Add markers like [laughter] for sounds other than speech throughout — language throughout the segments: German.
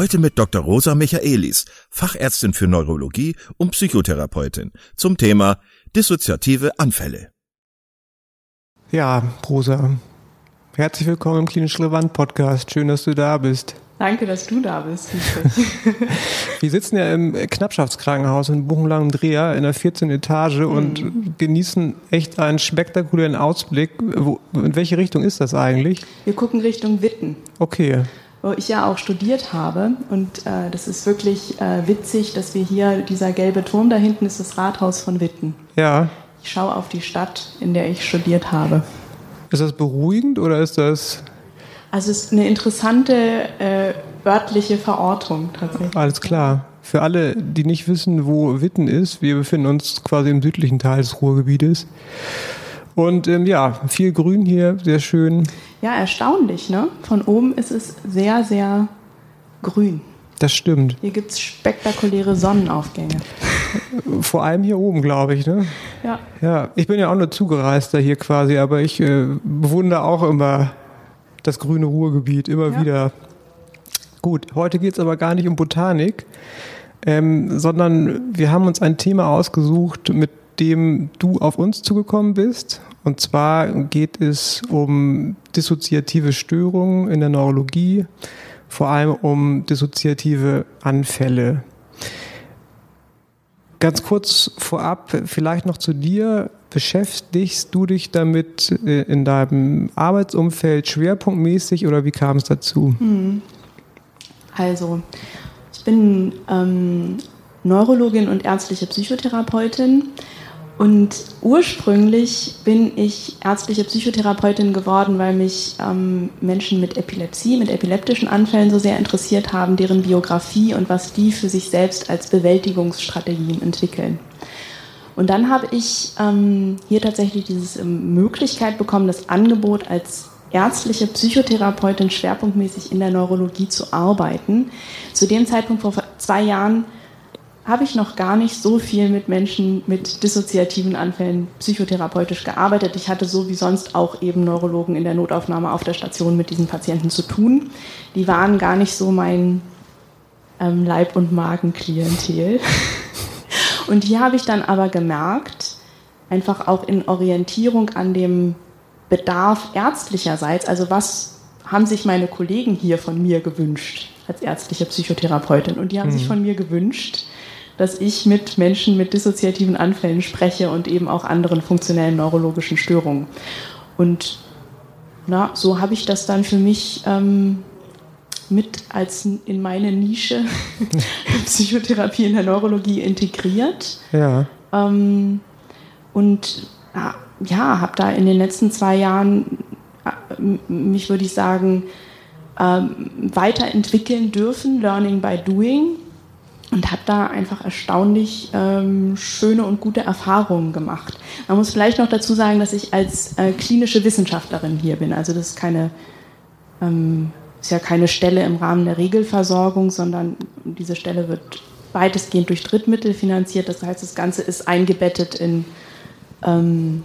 Heute mit Dr. Rosa Michaelis, Fachärztin für Neurologie und Psychotherapeutin, zum Thema dissoziative Anfälle. Ja, Rosa, herzlich willkommen im Klinisch Relevant Podcast. Schön, dass du da bist. Danke, dass du da bist. [laughs] [laughs] Wir sitzen ja im Knappschaftskrankenhaus in Buchenlangen Dreher in der 14. Etage und mhm. genießen echt einen spektakulären Ausblick. Wo, in welche Richtung ist das eigentlich? Wir gucken Richtung Witten. Okay. Wo ich ja auch studiert habe. Und äh, das ist wirklich äh, witzig, dass wir hier, dieser gelbe Turm da hinten ist das Rathaus von Witten. Ja. Ich schaue auf die Stadt, in der ich studiert habe. Ist das beruhigend oder ist das also es ist eine interessante äh, örtliche Verortung tatsächlich. Alles klar. Für alle, die nicht wissen, wo Witten ist, wir befinden uns quasi im südlichen Teil des Ruhrgebietes. Und ähm, ja, viel Grün hier, sehr schön. Ja, erstaunlich, ne? Von oben ist es sehr, sehr grün. Das stimmt. Hier gibt es spektakuläre Sonnenaufgänge. [laughs] Vor allem hier oben, glaube ich, ne? Ja. Ja, ich bin ja auch nur Zugereister hier quasi, aber ich äh, bewundere auch immer das grüne Ruhrgebiet immer ja. wieder. Gut, heute geht es aber gar nicht um Botanik, ähm, sondern wir haben uns ein Thema ausgesucht, mit dem du auf uns zugekommen bist. Und zwar geht es um dissoziative Störungen in der Neurologie, vor allem um dissoziative Anfälle. Ganz kurz vorab, vielleicht noch zu dir. Beschäftigst du dich damit äh, in deinem Arbeitsumfeld schwerpunktmäßig oder wie kam es dazu? Hm. Also, ich bin ähm, Neurologin und ärztliche Psychotherapeutin und ursprünglich bin ich ärztliche Psychotherapeutin geworden, weil mich ähm, Menschen mit Epilepsie, mit epileptischen Anfällen so sehr interessiert haben, deren Biografie und was die für sich selbst als Bewältigungsstrategien entwickeln. Und dann habe ich ähm, hier tatsächlich diese ähm, Möglichkeit bekommen, das Angebot als ärztliche Psychotherapeutin schwerpunktmäßig in der Neurologie zu arbeiten. Zu dem Zeitpunkt vor zwei Jahren habe ich noch gar nicht so viel mit Menschen mit dissoziativen Anfällen psychotherapeutisch gearbeitet. Ich hatte so wie sonst auch eben Neurologen in der Notaufnahme auf der Station mit diesen Patienten zu tun. Die waren gar nicht so mein ähm, Leib- und Magenklientel. [laughs] Und hier habe ich dann aber gemerkt, einfach auch in Orientierung an dem Bedarf ärztlicherseits, also was haben sich meine Kollegen hier von mir gewünscht als ärztliche Psychotherapeutin? Und die haben mhm. sich von mir gewünscht, dass ich mit Menschen mit dissoziativen Anfällen spreche und eben auch anderen funktionellen neurologischen Störungen. Und na, so habe ich das dann für mich ähm, mit als in meine Nische [laughs] Psychotherapie in der Neurologie integriert. Ja. Ähm, und ja, habe da in den letzten zwei Jahren äh, mich, würde ich sagen, ähm, weiterentwickeln dürfen, Learning by Doing und habe da einfach erstaunlich ähm, schöne und gute Erfahrungen gemacht. Man muss vielleicht noch dazu sagen, dass ich als äh, klinische Wissenschaftlerin hier bin. Also das ist keine ähm, ist ja keine Stelle im Rahmen der Regelversorgung, sondern diese Stelle wird weitestgehend durch Drittmittel finanziert. Das heißt, das Ganze ist eingebettet in ähm,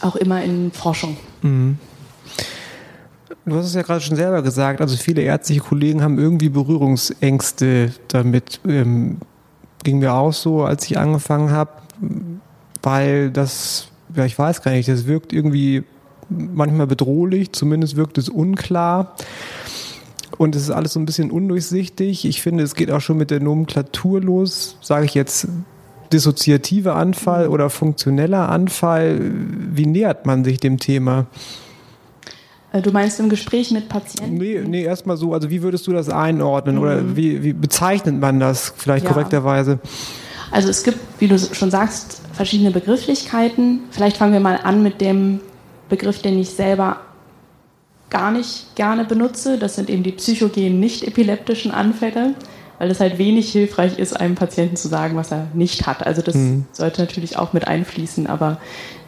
auch immer in Forschung. Mhm. Du hast es ja gerade schon selber gesagt, also viele ärztliche Kollegen haben irgendwie Berührungsängste damit. Ähm, ging mir auch so, als ich angefangen habe, weil das, ja, ich weiß gar nicht, das wirkt irgendwie manchmal bedrohlich, zumindest wirkt es unklar. und es ist alles so ein bisschen undurchsichtig. Ich finde, es geht auch schon mit der Nomenklatur los. Sage ich jetzt dissoziativer Anfall oder funktioneller Anfall? Wie nähert man sich dem Thema? Äh, du meinst im Gespräch mit Patienten? Nee, nee erstmal so. Also wie würdest du das einordnen mhm. oder wie, wie, bezeichnet man das vielleicht ja. korrekterweise? Also es gibt, wie du schon sagst, verschiedene Begrifflichkeiten. Vielleicht fangen wir mal an mit dem Begriff, den ich selber gar nicht gerne benutze. Das sind eben die psychogenen nicht-epileptischen Anfälle, weil es halt wenig hilfreich ist, einem Patienten zu sagen, was er nicht hat. Also das mhm. sollte natürlich auch mit einfließen, aber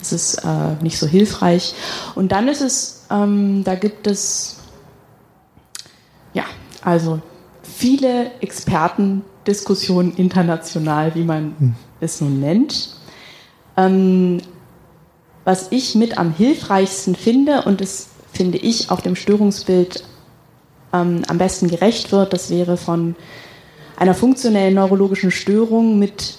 es ist äh, nicht so hilfreich. Und dann ist es, ähm, da gibt es, ja, also viele Expertendiskussionen international, wie man mhm. es nun nennt. Ähm, was ich mit am hilfreichsten finde, und es finde ich auch dem Störungsbild ähm, am besten gerecht wird, das wäre von einer funktionellen neurologischen Störung mit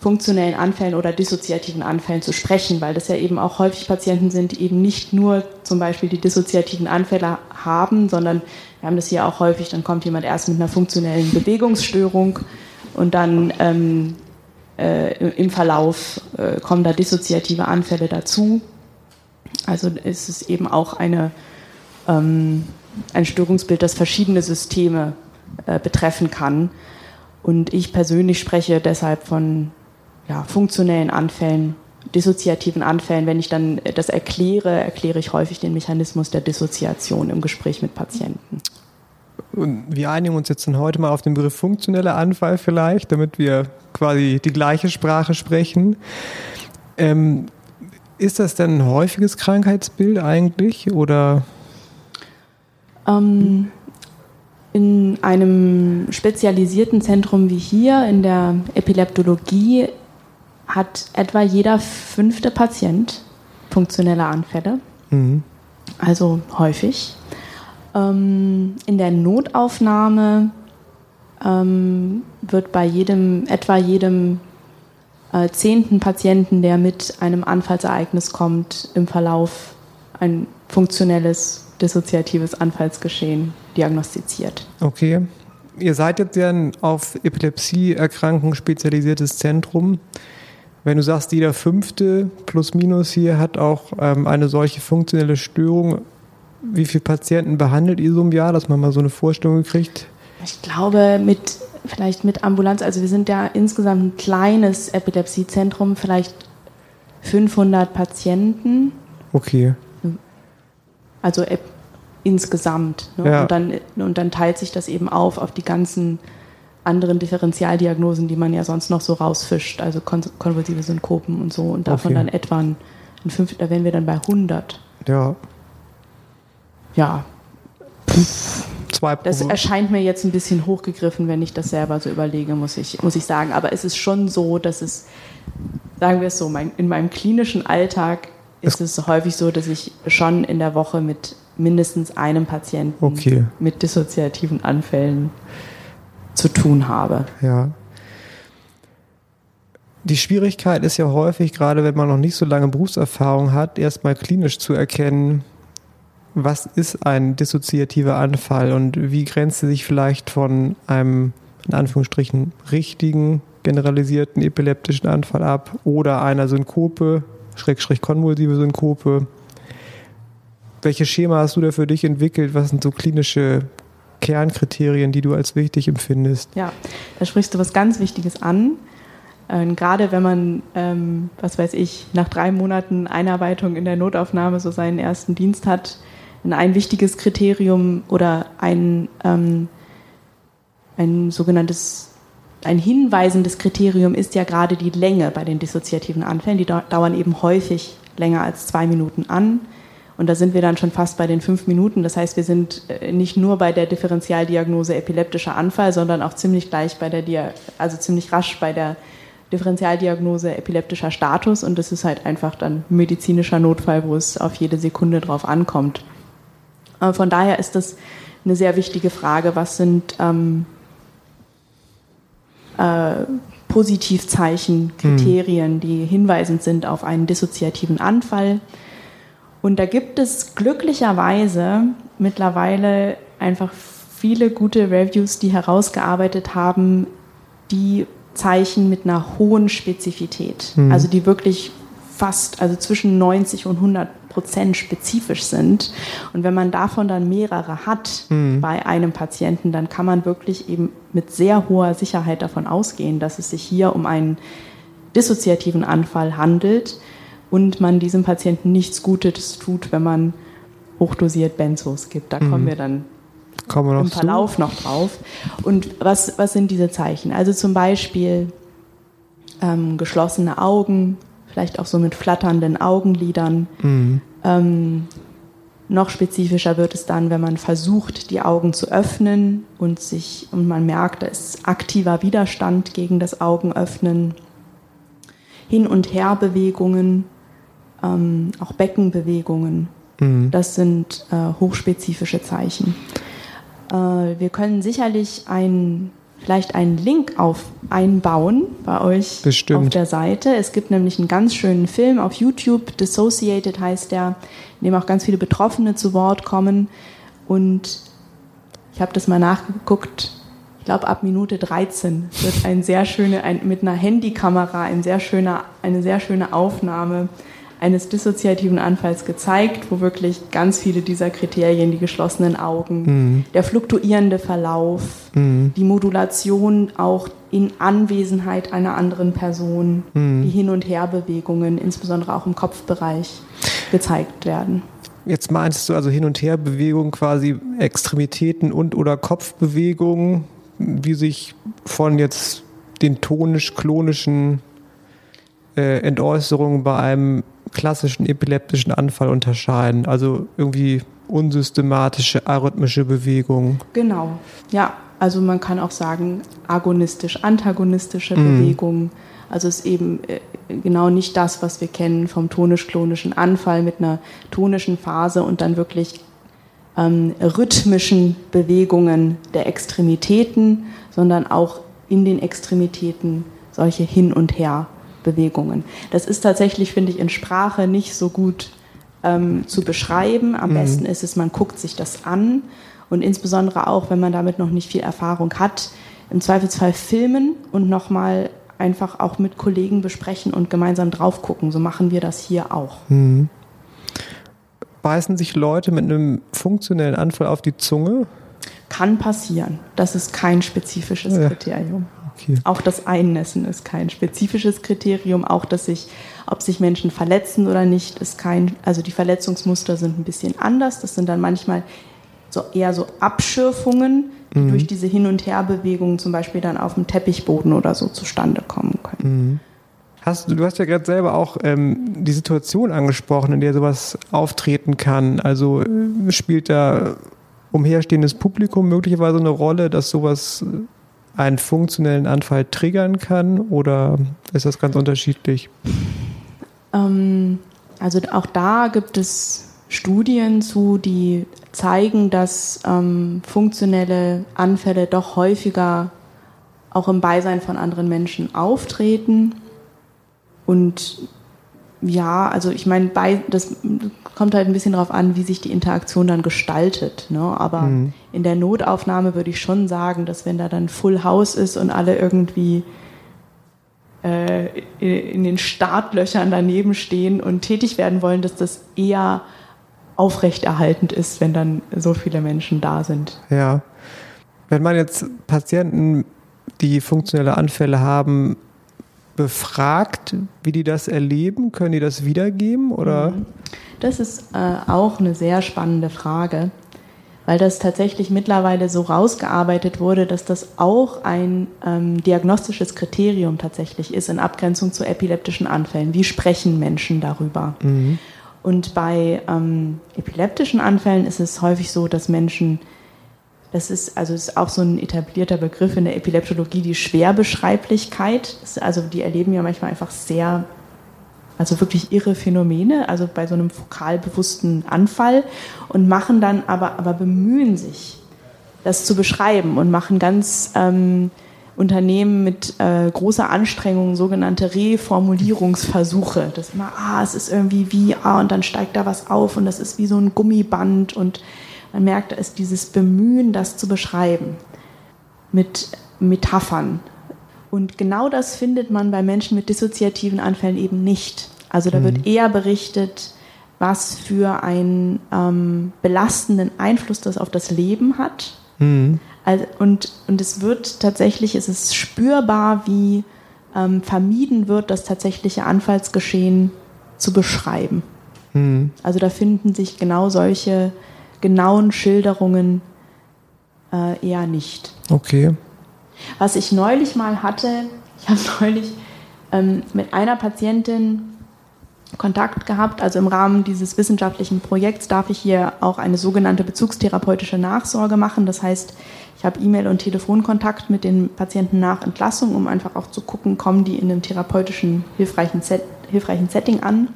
funktionellen Anfällen oder dissoziativen Anfällen zu sprechen, weil das ja eben auch häufig Patienten sind, die eben nicht nur zum Beispiel die dissoziativen Anfälle haben, sondern wir haben das hier auch häufig, dann kommt jemand erst mit einer funktionellen Bewegungsstörung und dann ähm, äh, im Verlauf äh, kommen da dissoziative Anfälle dazu. Also ist es eben auch eine, ähm, ein Störungsbild, das verschiedene Systeme äh, betreffen kann. Und ich persönlich spreche deshalb von ja, funktionellen Anfällen, dissoziativen Anfällen. Wenn ich dann das erkläre, erkläre ich häufig den Mechanismus der Dissoziation im Gespräch mit Patienten. Und wir einigen uns jetzt dann heute mal auf den Begriff funktioneller Anfall vielleicht, damit wir quasi die gleiche Sprache sprechen. Ähm, ist das denn ein häufiges Krankheitsbild eigentlich oder? Ähm, in einem spezialisierten Zentrum wie hier in der Epileptologie hat etwa jeder fünfte Patient funktionelle Anfälle. Mhm. Also häufig. Ähm, in der Notaufnahme ähm, wird bei jedem, etwa jedem äh, zehnten Patienten, der mit einem Anfallsereignis kommt, im Verlauf ein funktionelles dissoziatives Anfallsgeschehen diagnostiziert. Okay. Ihr seid jetzt ja ein auf Epilepsieerkrankungen spezialisiertes Zentrum. Wenn du sagst, jeder fünfte plus minus hier hat auch ähm, eine solche funktionelle Störung, wie viele Patienten behandelt ihr so im Jahr, dass man mal so eine Vorstellung kriegt? Ich glaube, mit vielleicht mit Ambulanz, also wir sind ja insgesamt ein kleines Epilepsiezentrum, vielleicht 500 Patienten. Okay. Also äh, insgesamt. Ne? Ja. Und, dann, und dann teilt sich das eben auf auf die ganzen anderen Differentialdiagnosen, die man ja sonst noch so rausfischt, also kon konvulsive Synkopen und so. Und davon okay. dann etwa ein, ein fünf, da wären wir dann bei 100. Ja. Ja. Zwei pro das erscheint mir jetzt ein bisschen hochgegriffen, wenn ich das selber so überlege, muss ich, muss ich sagen. Aber es ist schon so, dass es, sagen wir es so, mein, in meinem klinischen Alltag ist es häufig so, dass ich schon in der Woche mit mindestens einem Patienten okay. mit dissoziativen Anfällen zu tun habe. Ja. Die Schwierigkeit ist ja häufig, gerade wenn man noch nicht so lange Berufserfahrung hat, erstmal klinisch zu erkennen, was ist ein dissoziativer Anfall und wie grenzt er sich vielleicht von einem, in Anführungsstrichen, richtigen, generalisierten epileptischen Anfall ab oder einer Synkope, Schrägstrich konvulsive Synkope. Welche Schema hast du da für dich entwickelt? Was sind so klinische Kernkriterien, die du als wichtig empfindest? Ja, da sprichst du was ganz Wichtiges an. Ähm, gerade wenn man, ähm, was weiß ich, nach drei Monaten Einarbeitung in der Notaufnahme so seinen ersten Dienst hat, ein wichtiges Kriterium oder ein, ähm, ein sogenanntes, ein hinweisendes Kriterium ist ja gerade die Länge bei den dissoziativen Anfällen. Die dauern eben häufig länger als zwei Minuten an. Und da sind wir dann schon fast bei den fünf Minuten. Das heißt, wir sind äh, nicht nur bei der Differentialdiagnose epileptischer Anfall, sondern auch ziemlich gleich bei der, Dia also ziemlich rasch bei der Differentialdiagnose epileptischer Status. Und das ist halt einfach dann medizinischer Notfall, wo es auf jede Sekunde drauf ankommt. Von daher ist das eine sehr wichtige Frage. Was sind ähm, äh, Positivzeichen, Kriterien, hm. die hinweisend sind auf einen dissoziativen Anfall? Und da gibt es glücklicherweise mittlerweile einfach viele gute Reviews, die herausgearbeitet haben, die Zeichen mit einer hohen Spezifität, mhm. also die wirklich fast, also zwischen 90 und 100 Prozent spezifisch sind. Und wenn man davon dann mehrere hat mhm. bei einem Patienten, dann kann man wirklich eben mit sehr hoher Sicherheit davon ausgehen, dass es sich hier um einen dissoziativen Anfall handelt und man diesem Patienten nichts Gutes tut, wenn man hochdosiert Benzos gibt. Da mhm. kommen wir dann kommen wir im Verlauf zu. noch drauf. Und was, was sind diese Zeichen? Also zum Beispiel ähm, geschlossene Augen, vielleicht auch so mit flatternden Augenlidern. Mhm. Ähm, noch spezifischer wird es dann, wenn man versucht, die Augen zu öffnen und sich und man merkt, da ist aktiver Widerstand gegen das Augenöffnen. Hin- und Herbewegungen, ähm, auch Beckenbewegungen. Mhm. Das sind äh, hochspezifische Zeichen. Äh, wir können sicherlich ein vielleicht einen Link auf einbauen bei euch Bestimmt. auf der Seite. Es gibt nämlich einen ganz schönen Film auf YouTube, Dissociated heißt der, in dem auch ganz viele Betroffene zu Wort kommen. Und ich habe das mal nachgeguckt. Ich glaube, ab Minute 13 wird ein sehr schöne, ein, mit einer Handykamera ein sehr schöner, eine sehr schöne Aufnahme eines dissoziativen Anfalls gezeigt, wo wirklich ganz viele dieser Kriterien, die geschlossenen Augen, mhm. der fluktuierende Verlauf, mhm. die Modulation auch in Anwesenheit einer anderen Person, mhm. die Hin- und Herbewegungen, insbesondere auch im Kopfbereich, gezeigt werden. Jetzt meinst du also Hin- und Herbewegungen quasi Extremitäten und oder Kopfbewegungen, die sich von jetzt den tonisch-klonischen äh, Entäußerungen bei einem klassischen epileptischen Anfall unterscheiden. Also irgendwie unsystematische arrhythmische Bewegungen. Genau, ja. Also man kann auch sagen agonistisch-antagonistische mhm. Bewegungen. Also es ist eben äh, genau nicht das, was wir kennen vom tonisch-klonischen Anfall mit einer tonischen Phase und dann wirklich ähm, rhythmischen Bewegungen der Extremitäten, sondern auch in den Extremitäten solche Hin- und Her Bewegungen. Das ist tatsächlich, finde ich, in Sprache nicht so gut ähm, zu beschreiben. Am mhm. besten ist es, man guckt sich das an und insbesondere auch, wenn man damit noch nicht viel Erfahrung hat, im Zweifelsfall filmen und nochmal einfach auch mit Kollegen besprechen und gemeinsam drauf gucken. So machen wir das hier auch. Mhm. Beißen sich Leute mit einem funktionellen Anfall auf die Zunge? Kann passieren. Das ist kein spezifisches ja. Kriterium. Okay. Auch das Einnässen ist kein spezifisches Kriterium. Auch, dass sich, ob sich Menschen verletzen oder nicht, ist kein, also die Verletzungsmuster sind ein bisschen anders. Das sind dann manchmal so eher so Abschürfungen, die mhm. durch diese Hin- und Herbewegungen zum Beispiel dann auf dem Teppichboden oder so zustande kommen können. Mhm. Hast, du hast ja gerade selber auch ähm, die Situation angesprochen, in der sowas auftreten kann. Also äh, spielt da umherstehendes Publikum möglicherweise eine Rolle, dass sowas einen funktionellen Anfall triggern kann oder ist das ganz unterschiedlich? Ähm, also auch da gibt es Studien zu, die zeigen, dass ähm, funktionelle Anfälle doch häufiger auch im Beisein von anderen Menschen auftreten. Und ja, also ich meine, das kommt halt ein bisschen darauf an, wie sich die Interaktion dann gestaltet. Ne? Aber mhm. in der Notaufnahme würde ich schon sagen, dass wenn da dann Full House ist und alle irgendwie äh, in den Startlöchern daneben stehen und tätig werden wollen, dass das eher aufrechterhaltend ist, wenn dann so viele Menschen da sind. Ja. Wenn man jetzt Patienten, die funktionelle Anfälle haben, befragt, wie die das erleben? Können die das wiedergeben? Oder? Mhm. Das ist äh, auch eine sehr spannende Frage, weil das tatsächlich mittlerweile so rausgearbeitet wurde, dass das auch ein ähm, diagnostisches Kriterium tatsächlich ist in Abgrenzung zu epileptischen Anfällen. Wie sprechen Menschen darüber? Mhm. Und bei ähm, epileptischen Anfällen ist es häufig so, dass Menschen das ist also ist auch so ein etablierter Begriff in der Epileptologie, die Schwerbeschreiblichkeit. also die erleben ja manchmal einfach sehr, also wirklich irre Phänomene, also bei so einem fokal bewussten Anfall und machen dann aber, aber bemühen sich, das zu beschreiben und machen ganz ähm, Unternehmen mit äh, großer Anstrengung sogenannte Reformulierungsversuche. Das immer, ah, es ist irgendwie wie, ah, und dann steigt da was auf und das ist wie so ein Gummiband und man merkt, da ist dieses Bemühen, das zu beschreiben mit Metaphern. Und genau das findet man bei Menschen mit dissoziativen Anfällen eben nicht. Also da mhm. wird eher berichtet, was für einen ähm, belastenden Einfluss das auf das Leben hat. Mhm. Also, und, und es wird tatsächlich, es ist spürbar, wie ähm, vermieden wird, das tatsächliche Anfallsgeschehen zu beschreiben. Mhm. Also da finden sich genau solche genauen Schilderungen äh, eher nicht. Okay. Was ich neulich mal hatte, ich habe [laughs] neulich ähm, mit einer Patientin Kontakt gehabt. Also im Rahmen dieses wissenschaftlichen Projekts darf ich hier auch eine sogenannte bezugstherapeutische Nachsorge machen. Das heißt, ich habe E-Mail- und Telefonkontakt mit den Patienten nach Entlassung, um einfach auch zu gucken, kommen die in einem therapeutischen, hilfreichen, Set, hilfreichen Setting an.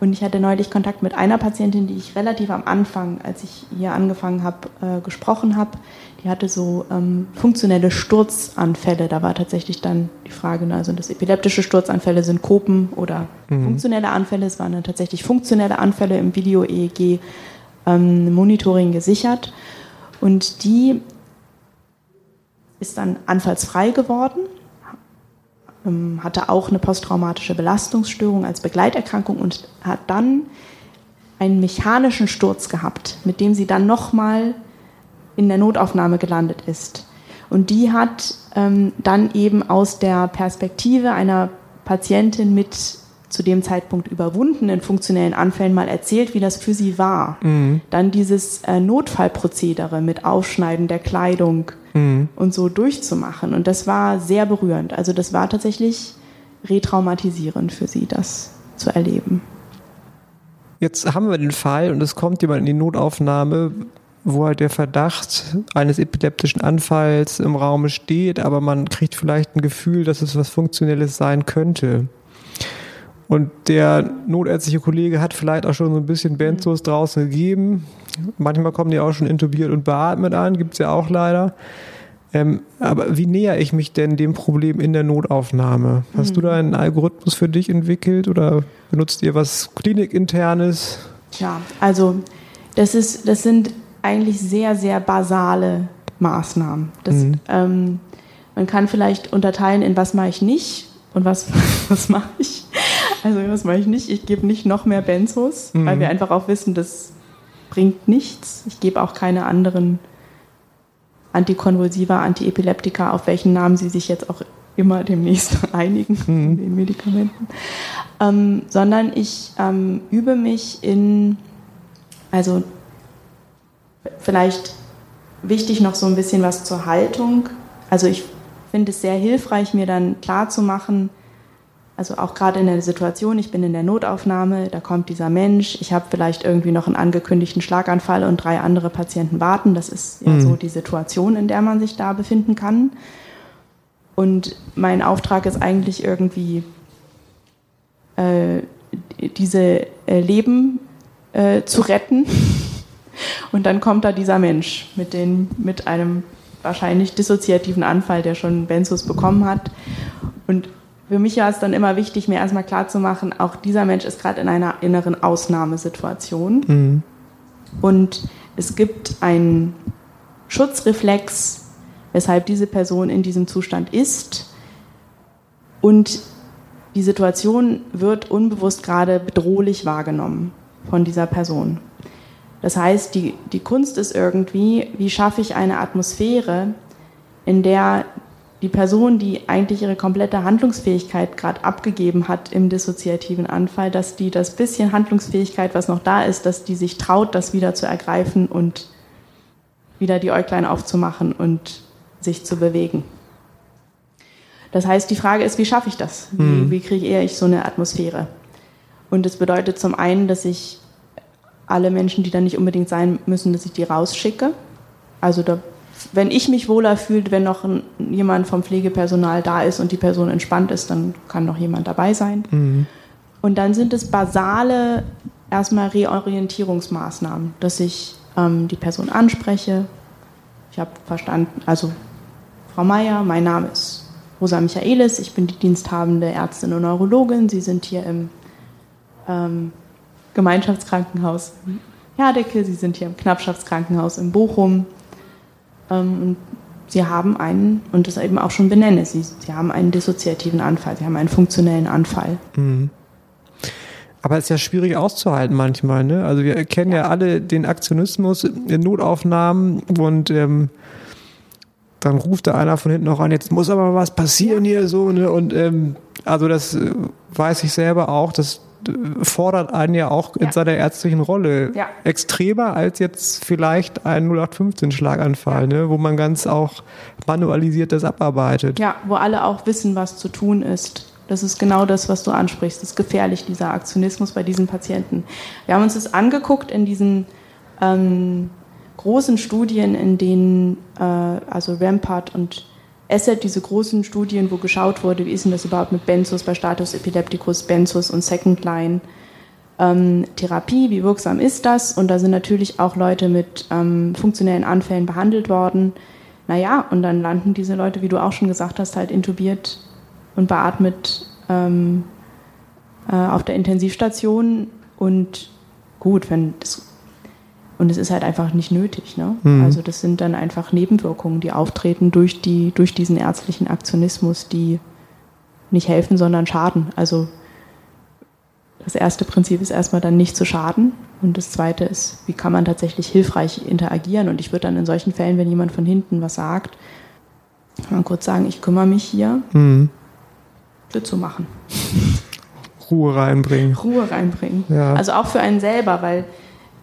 Und ich hatte neulich Kontakt mit einer Patientin, die ich relativ am Anfang, als ich hier angefangen habe, äh, gesprochen habe. Die hatte so ähm, funktionelle Sturzanfälle. Da war tatsächlich dann die Frage, ne, also das epileptische Sturzanfälle sind Kopen oder mhm. funktionelle Anfälle. Es waren dann tatsächlich funktionelle Anfälle im Video-EEG ähm, Monitoring gesichert. Und die ist dann anfallsfrei geworden hatte auch eine posttraumatische Belastungsstörung als Begleiterkrankung und hat dann einen mechanischen Sturz gehabt, mit dem sie dann nochmal in der Notaufnahme gelandet ist. Und die hat ähm, dann eben aus der Perspektive einer Patientin mit zu dem Zeitpunkt überwundenen funktionellen Anfällen mal erzählt, wie das für sie war. Mhm. Dann dieses äh, Notfallprozedere mit Aufschneiden der Kleidung mhm. und so durchzumachen. Und das war sehr berührend. Also das war tatsächlich retraumatisierend für sie, das zu erleben. Jetzt haben wir den Fall und es kommt jemand in die Notaufnahme, wo halt der Verdacht eines epileptischen Anfalls im Raum steht, aber man kriegt vielleicht ein Gefühl, dass es was Funktionelles sein könnte. Und der notärztliche Kollege hat vielleicht auch schon so ein bisschen Benzos draußen gegeben. Manchmal kommen die auch schon intubiert und beatmet an, gibt es ja auch leider. Ähm, aber wie näher ich mich denn dem Problem in der Notaufnahme? Hast mhm. du da einen Algorithmus für dich entwickelt oder benutzt ihr was klinikinternes? Tja, also das, ist, das sind eigentlich sehr, sehr basale Maßnahmen. Das, mhm. ähm, man kann vielleicht unterteilen in was mache ich nicht und was, [laughs] was mache ich. Also das mache ich nicht. Ich gebe nicht noch mehr Benzos, mhm. weil wir einfach auch wissen, das bringt nichts. Ich gebe auch keine anderen Antikonvulsiva, Antiepileptika, auf welchen Namen Sie sich jetzt auch immer demnächst [laughs] einigen, mhm. den Medikamenten. Ähm, sondern ich ähm, übe mich in, also vielleicht wichtig noch so ein bisschen was zur Haltung. Also ich finde es sehr hilfreich, mir dann klar zu machen, also auch gerade in der Situation, ich bin in der Notaufnahme, da kommt dieser Mensch, ich habe vielleicht irgendwie noch einen angekündigten Schlaganfall und drei andere Patienten warten. Das ist ja mhm. so die Situation, in der man sich da befinden kann. Und mein Auftrag ist eigentlich irgendwie, äh, diese äh, Leben äh, zu retten. [laughs] Und dann kommt da dieser Mensch mit, den, mit einem wahrscheinlich dissoziativen Anfall, der schon Benzos bekommen hat. Und für mich war es dann immer wichtig, mir erstmal klarzumachen, auch dieser Mensch ist gerade in einer inneren Ausnahmesituation. Mhm. Und es gibt einen Schutzreflex, weshalb diese Person in diesem Zustand ist. Und die Situation wird unbewusst gerade bedrohlich wahrgenommen von dieser Person. Das heißt, die, die Kunst ist irgendwie, wie schaffe ich eine Atmosphäre, in der die Person, die eigentlich ihre komplette Handlungsfähigkeit gerade abgegeben hat im dissoziativen Anfall, dass die das bisschen Handlungsfähigkeit, was noch da ist, dass die sich traut, das wieder zu ergreifen und wieder die Äuglein aufzumachen und sich zu bewegen. Das heißt, die Frage ist, wie schaffe ich das? Wie, mhm. wie kriege ich so eine Atmosphäre? Und es bedeutet zum einen, dass ich alle Menschen, die da nicht unbedingt sein müssen, dass ich die rausschicke. Also da wenn ich mich wohler fühle, wenn noch ein, jemand vom Pflegepersonal da ist und die Person entspannt ist, dann kann noch jemand dabei sein. Mhm. Und dann sind es basale erstmal Reorientierungsmaßnahmen, dass ich ähm, die Person anspreche. Ich habe verstanden, also Frau Meier, mein Name ist Rosa Michaelis, ich bin die diensthabende Ärztin und Neurologin. Sie sind hier im ähm, Gemeinschaftskrankenhaus Herdecke, Sie sind hier im Knappschaftskrankenhaus in Bochum. Ähm, und Sie haben einen, und das eben auch schon benenne, Sie, Sie haben einen dissoziativen Anfall, Sie haben einen funktionellen Anfall. Mhm. Aber es ist ja schwierig auszuhalten manchmal. Ne? Also wir kennen ja. ja alle den Aktionismus in Notaufnahmen und ähm, dann ruft da einer von hinten auch an, jetzt muss aber was passieren hier so. Ne? Und ähm, also das äh, weiß ich selber auch, das äh, fordert einen ja auch in ja. seiner ärztlichen Rolle ja. extremer als jetzt vielleicht ein 0815-Schlaganfall, ne? wo man ganz auch manualisiert das abarbeitet. Ja, wo alle auch wissen, was zu tun ist. Das ist genau das, was du ansprichst. Das ist gefährlich, dieser Aktionismus bei diesen Patienten. Wir haben uns das angeguckt in diesen ähm, großen Studien, in denen äh, also Rampart und Asset, diese großen Studien, wo geschaut wurde, wie ist denn das überhaupt mit Benzos bei Status Epilepticus, Benzos und Second Line ähm, Therapie, wie wirksam ist das? Und da sind natürlich auch Leute mit ähm, funktionellen Anfällen behandelt worden. Naja, und dann landen diese Leute, wie du auch schon gesagt hast, halt intubiert und beatmet ähm, äh, auf der Intensivstation. Und gut, wenn das und es ist halt einfach nicht nötig. Ne? Mhm. Also das sind dann einfach Nebenwirkungen, die auftreten durch, die, durch diesen ärztlichen Aktionismus, die nicht helfen, sondern schaden. Also das erste Prinzip ist erstmal dann nicht zu schaden. Und das zweite ist, wie kann man tatsächlich hilfreich interagieren. Und ich würde dann in solchen Fällen, wenn jemand von hinten was sagt, mal kurz sagen, ich kümmere mich hier, mhm. zu machen. Ruhe reinbringen. Ruhe reinbringen. Ja. Also auch für einen selber, weil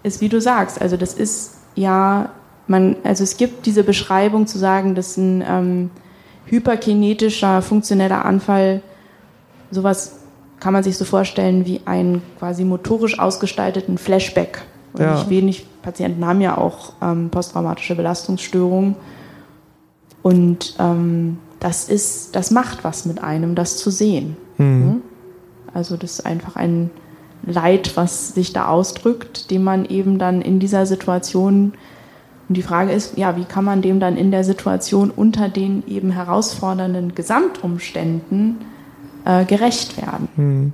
ist, wie du sagst, also das ist ja, man, also es gibt diese Beschreibung zu sagen, dass ein ähm, hyperkinetischer, funktioneller Anfall, sowas kann man sich so vorstellen wie einen quasi motorisch ausgestalteten Flashback. Und ja. nicht wenig Patienten haben ja auch ähm, posttraumatische Belastungsstörungen. Und ähm, das ist, das macht was mit einem, das zu sehen. Mhm. Also das ist einfach ein Leid, was sich da ausdrückt, dem man eben dann in dieser Situation und die Frage ist, ja, wie kann man dem dann in der Situation unter den eben herausfordernden Gesamtumständen äh, gerecht werden? Hm.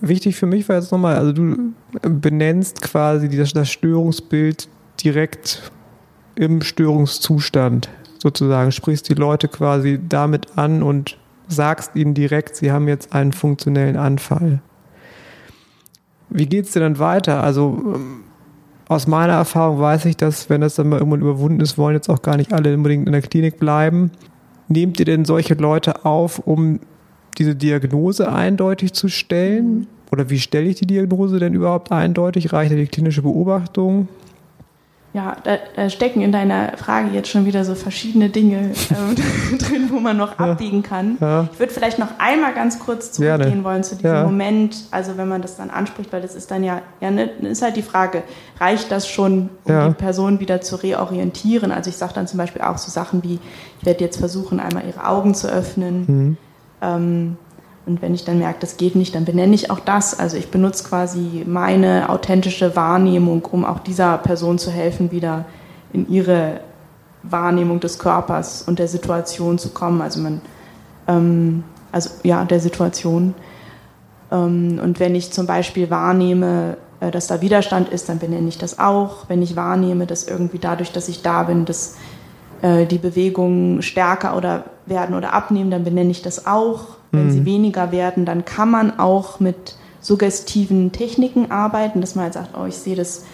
Wichtig für mich war jetzt nochmal, also du benennst quasi das, das Störungsbild direkt im Störungszustand sozusagen, sprichst die Leute quasi damit an und sagst ihnen direkt, sie haben jetzt einen funktionellen Anfall. Wie geht es dir dann weiter? Also ähm, aus meiner Erfahrung weiß ich, dass wenn das dann mal irgendwann überwunden ist, wollen jetzt auch gar nicht alle unbedingt in der Klinik bleiben. Nehmt ihr denn solche Leute auf, um diese Diagnose eindeutig zu stellen? Oder wie stelle ich die Diagnose denn überhaupt eindeutig? Reicht ja die klinische Beobachtung? Ja, da, da, stecken in deiner Frage jetzt schon wieder so verschiedene Dinge [laughs] äh, [laughs] drin, wo man noch ja. abbiegen kann. Ja. Ich würde vielleicht noch einmal ganz kurz zurückgehen Gerne. wollen zu diesem ja. Moment, also wenn man das dann anspricht, weil das ist dann ja, ja ne, ist halt die Frage, reicht das schon, um die Person wieder zu reorientieren? Also ich sage dann zum Beispiel auch so Sachen wie, ich werde jetzt versuchen, einmal ihre Augen zu öffnen. Mhm. Ähm, und wenn ich dann merke, das geht nicht, dann benenne ich auch das. Also ich benutze quasi meine authentische Wahrnehmung, um auch dieser Person zu helfen, wieder in ihre Wahrnehmung des Körpers und der Situation zu kommen. Also man, ähm, also ja, der Situation. Ähm, und wenn ich zum Beispiel wahrnehme, äh, dass da Widerstand ist, dann benenne ich das auch. Wenn ich wahrnehme, dass irgendwie dadurch, dass ich da bin, dass äh, die Bewegungen stärker oder werden oder abnehmen, dann benenne ich das auch. Wenn mhm. sie weniger werden, dann kann man auch mit suggestiven Techniken arbeiten, dass man halt sagt, oh, ich sehe das,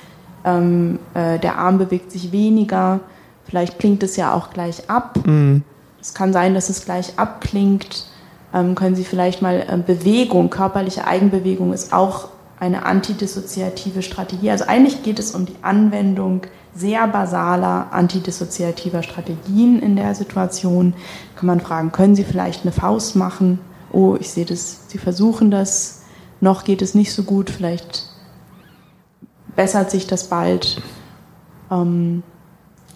ähm, äh, der Arm bewegt sich weniger, vielleicht klingt es ja auch gleich ab. Mhm. Es kann sein, dass es gleich abklingt. Ähm, können Sie vielleicht mal äh, Bewegung, körperliche Eigenbewegung ist auch eine antidissoziative Strategie. Also eigentlich geht es um die Anwendung sehr basaler antidissoziativer Strategien in der Situation. Kann man fragen, können Sie vielleicht eine Faust machen? Oh, ich sehe das, Sie versuchen das, noch geht es nicht so gut, vielleicht bessert sich das bald. Ähm,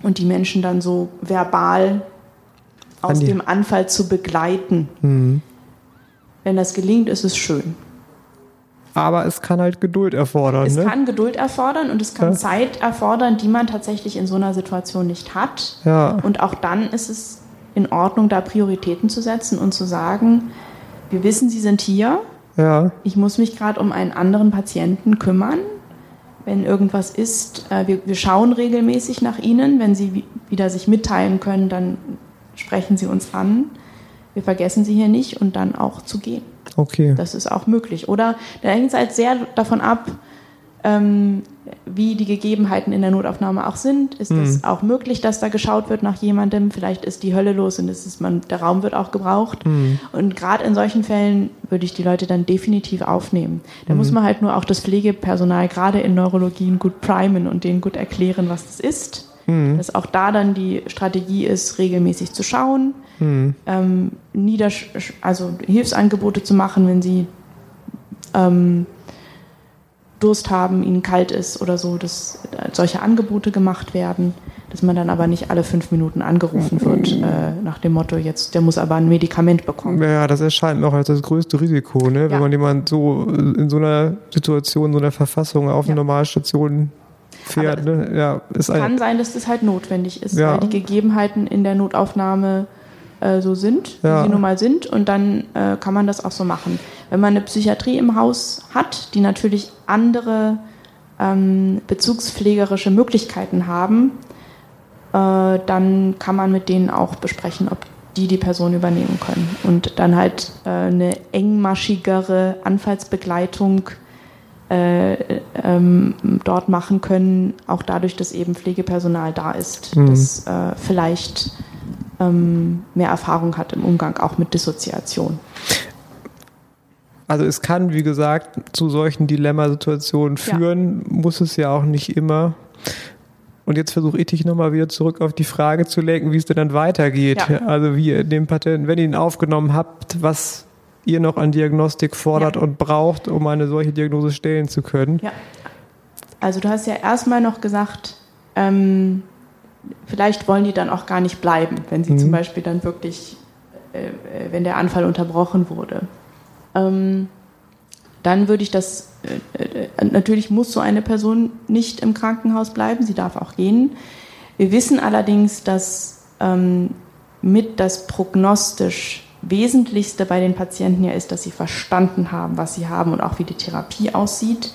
und die Menschen dann so verbal aus dem Anfall zu begleiten. Mhm. Wenn das gelingt, ist es schön. Aber es kann halt Geduld erfordern. Es ne? kann Geduld erfordern und es kann ja. Zeit erfordern, die man tatsächlich in so einer Situation nicht hat. Ja. Und auch dann ist es in Ordnung, da Prioritäten zu setzen und zu sagen, wir wissen, Sie sind hier. Ja. Ich muss mich gerade um einen anderen Patienten kümmern. wenn irgendwas ist. Äh, wir, wir schauen regelmäßig nach ihnen. Wenn sie wieder sich mitteilen können, dann sprechen sie uns an. Wir vergessen sie hier nicht und dann auch zu gehen. Okay. Das ist auch möglich. Oder da hängt es halt sehr davon ab, ähm, wie die Gegebenheiten in der Notaufnahme auch sind. Ist mhm. es auch möglich, dass da geschaut wird nach jemandem? Vielleicht ist die Hölle los und ist man, der Raum wird auch gebraucht. Mhm. Und gerade in solchen Fällen würde ich die Leute dann definitiv aufnehmen. Da mhm. muss man halt nur auch das Pflegepersonal gerade in Neurologien gut primen und denen gut erklären, was das ist. Mhm. Dass auch da dann die Strategie ist, regelmäßig zu schauen, mhm. ähm, also Hilfsangebote zu machen, wenn sie ähm, Durst haben, ihnen kalt ist oder so, dass solche Angebote gemacht werden, dass man dann aber nicht alle fünf Minuten angerufen wird äh, nach dem Motto, jetzt der muss aber ein Medikament bekommen. Ja, das erscheint mir auch als das größte Risiko, ne? wenn ja. man jemand so in so einer Situation, so einer Verfassung auf ja. eine Normalstation fährt. Ne? Ja, es kann sein, dass das halt notwendig ist, ja. weil die Gegebenheiten in der Notaufnahme äh, so sind, wie sie nun mal sind und dann äh, kann man das auch so machen. Wenn man eine Psychiatrie im Haus hat, die natürlich andere ähm, bezugspflegerische Möglichkeiten haben, äh, dann kann man mit denen auch besprechen, ob die die Person übernehmen können. Und dann halt äh, eine engmaschigere Anfallsbegleitung äh, ähm, dort machen können, auch dadurch, dass eben Pflegepersonal da ist, mhm. das äh, vielleicht ähm, mehr Erfahrung hat im Umgang auch mit Dissoziation. Also es kann, wie gesagt, zu solchen Dilemmasituationen führen, ja. muss es ja auch nicht immer. Und jetzt versuche ich dich nochmal wieder zurück auf die Frage zu lenken, wie es denn dann weitergeht. Ja. Also wie ihr den Patienten, wenn ihr ihn aufgenommen habt, was ihr noch an Diagnostik fordert ja. und braucht, um eine solche Diagnose stellen zu können. Ja. Also du hast ja erstmal noch gesagt, ähm, vielleicht wollen die dann auch gar nicht bleiben, wenn sie mhm. zum Beispiel dann wirklich, äh, wenn der Anfall unterbrochen wurde ähm, dann würde ich das, äh, äh, natürlich muss so eine Person nicht im Krankenhaus bleiben, sie darf auch gehen. Wir wissen allerdings, dass ähm, mit das prognostisch Wesentlichste bei den Patienten ja ist, dass sie verstanden haben, was sie haben und auch wie die Therapie aussieht.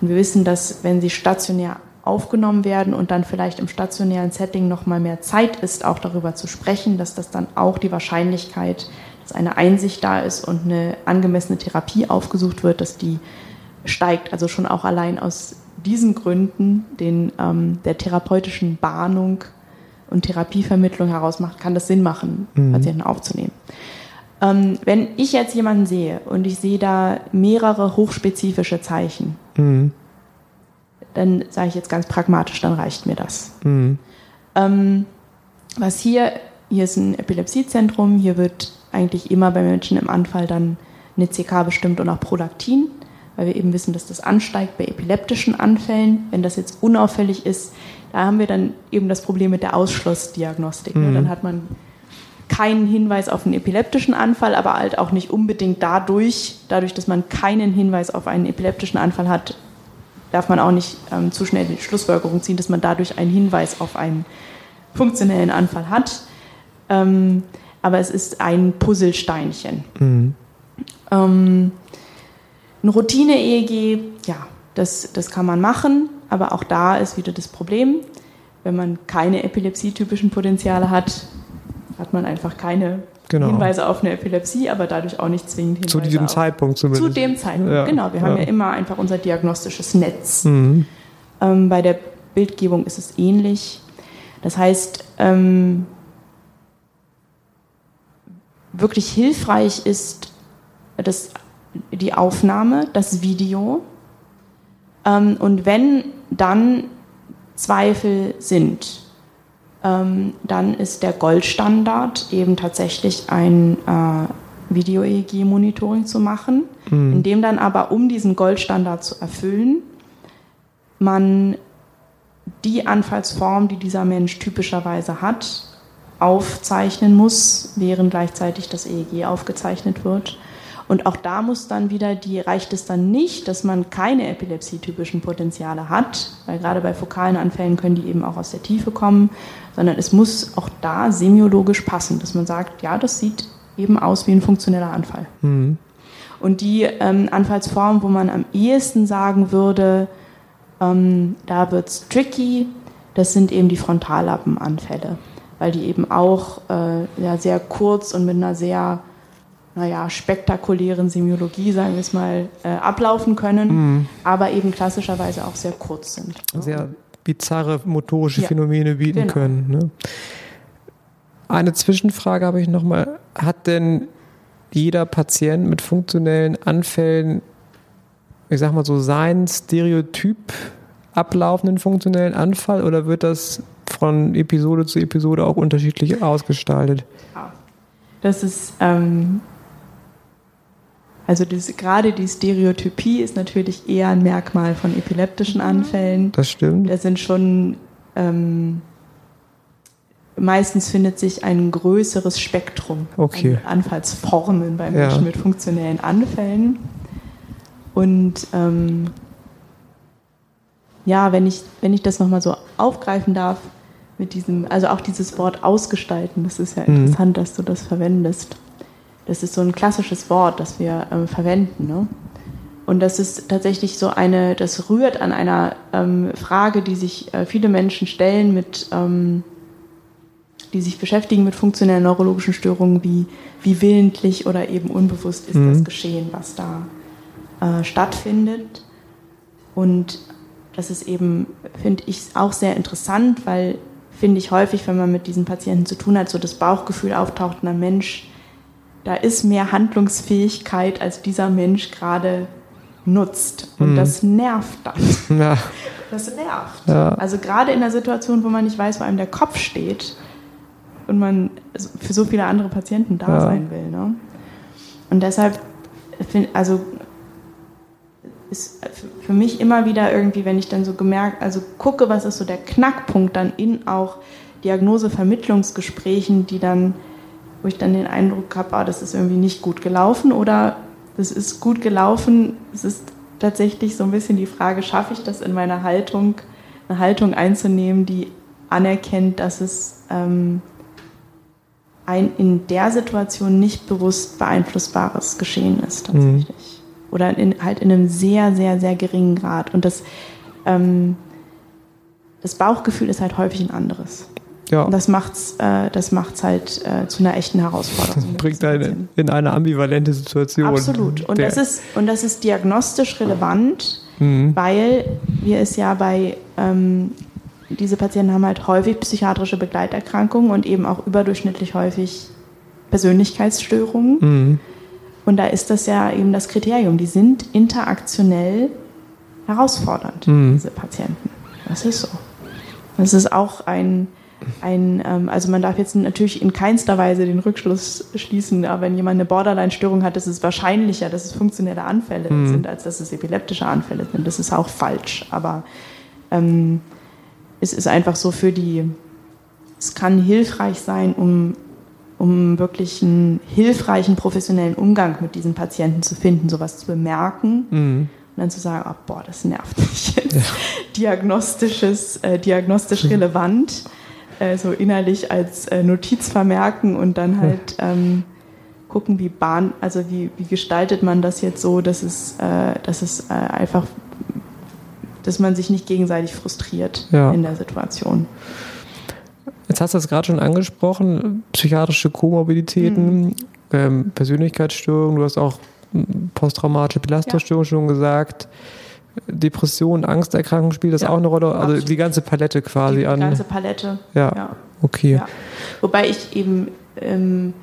Und wir wissen, dass wenn sie stationär aufgenommen werden und dann vielleicht im stationären Setting noch mal mehr Zeit ist, auch darüber zu sprechen, dass das dann auch die Wahrscheinlichkeit dass eine Einsicht da ist und eine angemessene Therapie aufgesucht wird, dass die steigt. Also schon auch allein aus diesen Gründen, den ähm, der therapeutischen Bahnung und Therapievermittlung heraus macht, kann das Sinn machen, mhm. Patienten aufzunehmen. Ähm, wenn ich jetzt jemanden sehe und ich sehe da mehrere hochspezifische Zeichen, mhm. dann sage ich jetzt ganz pragmatisch, dann reicht mir das. Mhm. Ähm, was hier, hier ist ein Epilepsiezentrum, hier wird eigentlich immer bei Menschen im Anfall dann eine CK bestimmt und auch Prolaktin, weil wir eben wissen, dass das ansteigt bei epileptischen Anfällen. Wenn das jetzt unauffällig ist, da haben wir dann eben das Problem mit der Ausschlussdiagnostik. Ne? Mhm. Dann hat man keinen Hinweis auf einen epileptischen Anfall, aber halt auch nicht unbedingt dadurch, dadurch, dass man keinen Hinweis auf einen epileptischen Anfall hat, darf man auch nicht ähm, zu schnell die Schlussfolgerung ziehen, dass man dadurch einen Hinweis auf einen funktionellen Anfall hat. Ähm, aber es ist ein Puzzlesteinchen. Mhm. Ähm, ein Routine-EEG, ja, das, das kann man machen, aber auch da ist wieder das Problem, wenn man keine epilepsietypischen Potenziale hat, hat man einfach keine genau. Hinweise auf eine Epilepsie, aber dadurch auch nicht zwingend Hinweise Zu diesem auf. Zeitpunkt zumindest. Zu dem Zeitpunkt, ja. genau. Wir ja. haben ja immer einfach unser diagnostisches Netz. Mhm. Ähm, bei der Bildgebung ist es ähnlich. Das heißt, ähm, wirklich hilfreich ist das, die Aufnahme, das Video. Ähm, und wenn dann Zweifel sind, dann ist der Goldstandard eben tatsächlich ein äh, Video-EEG-Monitoring zu machen, mhm. in dem dann aber, um diesen Goldstandard zu erfüllen, man die Anfallsform, die dieser Mensch typischerweise hat, aufzeichnen muss, während gleichzeitig das EEG aufgezeichnet wird. Und auch da muss dann wieder die, reicht es dann nicht, dass man keine epilepsietypischen Potenziale hat, weil gerade bei fokalen Anfällen können die eben auch aus der Tiefe kommen, sondern es muss auch da semiologisch passen, dass man sagt, ja, das sieht eben aus wie ein funktioneller Anfall. Mhm. Und die ähm, Anfallsform, wo man am ehesten sagen würde, Ähm, da wird es tricky. Das sind eben die Frontallappenanfälle, weil die eben auch äh, ja, sehr kurz und mit einer sehr naja, spektakulären Semiologie, sagen wir es mal, äh, ablaufen können, mhm. aber eben klassischerweise auch sehr kurz sind. Sehr bizarre motorische ja. Phänomene bieten genau. können. Ne? Eine Zwischenfrage habe ich nochmal. Hat denn jeder Patient mit funktionellen Anfällen, ich sag mal so, seinen Stereotyp ablaufenden funktionellen Anfall oder wird das von Episode zu Episode auch unterschiedlich ausgestaltet? Das ist, ähm, also das, gerade die Stereotypie ist natürlich eher ein Merkmal von epileptischen Anfällen. Das stimmt. Da sind schon ähm, meistens findet sich ein größeres Spektrum okay. an Anfallsformen bei Menschen ja. mit funktionellen Anfällen. Und ähm, ja, wenn ich, wenn ich das nochmal so aufgreifen darf, mit diesem, also auch dieses Wort ausgestalten, das ist ja mhm. interessant, dass du das verwendest. Das ist so ein klassisches Wort, das wir ähm, verwenden. Ne? Und das ist tatsächlich so eine, das rührt an einer ähm, Frage, die sich äh, viele Menschen stellen mit ähm, die sich beschäftigen mit funktionellen neurologischen Störungen, wie, wie willentlich oder eben unbewusst ist mhm. das Geschehen, was da äh, stattfindet. Und das ist eben, finde ich, auch sehr interessant, weil, finde ich häufig, wenn man mit diesen Patienten zu tun hat, so das Bauchgefühl auftaucht, na Mensch, da ist mehr Handlungsfähigkeit, als dieser Mensch gerade nutzt. Und mhm. das nervt dann. [laughs] Ja. Das nervt. Ja. Also gerade in der Situation, wo man nicht weiß, wo einem der Kopf steht, und man für so viele andere Patienten da ja. sein will. Ne? Und deshalb, also ist für mich immer wieder irgendwie, wenn ich dann so gemerkt, also gucke, was ist so der Knackpunkt dann in auch Diagnosevermittlungsgesprächen, die dann, wo ich dann den Eindruck habe, ah, das ist irgendwie nicht gut gelaufen oder das ist gut gelaufen. Es ist tatsächlich so ein bisschen die Frage, schaffe ich das in meiner Haltung, eine Haltung einzunehmen, die anerkennt, dass es ähm, ein in der Situation nicht bewusst beeinflussbares Geschehen ist tatsächlich. Mhm. Oder in, halt in einem sehr, sehr, sehr geringen Grad. Und das, ähm, das Bauchgefühl ist halt häufig ein anderes. Ja. Und das macht's, äh, das macht's halt äh, zu einer echten Herausforderung. Das [laughs] bringt einen in eine ambivalente Situation. Absolut. Und das ist, und das ist diagnostisch relevant, mhm. weil wir es ja bei ähm, diese Patienten haben halt häufig psychiatrische Begleiterkrankungen und eben auch überdurchschnittlich häufig Persönlichkeitsstörungen. Mhm. Und da ist das ja eben das Kriterium. Die sind interaktionell herausfordernd, mhm. diese Patienten. Das ist so. Das ist auch ein, ein ähm, also man darf jetzt natürlich in keinster Weise den Rückschluss schließen, aber wenn jemand eine Borderline-Störung hat, ist es wahrscheinlicher, dass es funktionelle Anfälle mhm. sind, als dass es epileptische Anfälle sind. Das ist auch falsch. Aber ähm, es ist einfach so für die, es kann hilfreich sein, um, um wirklich einen hilfreichen professionellen Umgang mit diesen Patienten zu finden, sowas zu bemerken. Mhm. Und dann zu sagen, oh, boah, das nervt mich jetzt. Ja. Diagnostisches, äh, diagnostisch relevant, äh, so innerlich als äh, Notiz vermerken und dann halt ähm, gucken, wie Bahn, also wie, wie gestaltet man das jetzt so, dass es, äh, dass es äh, einfach dass man sich nicht gegenseitig frustriert ja. in der Situation. Jetzt hast du es gerade schon angesprochen, psychiatrische Komorbiditäten, mhm. ähm, Persönlichkeitsstörungen, du hast auch posttraumatische Belastungsstörungen ja. schon gesagt. Depression, Angsterkrankung spielt das ja, auch eine Rolle? Also absolut. die ganze Palette quasi die an. Die ganze Palette. Ja. ja. Okay. Ja. Wobei ich eben, ähm,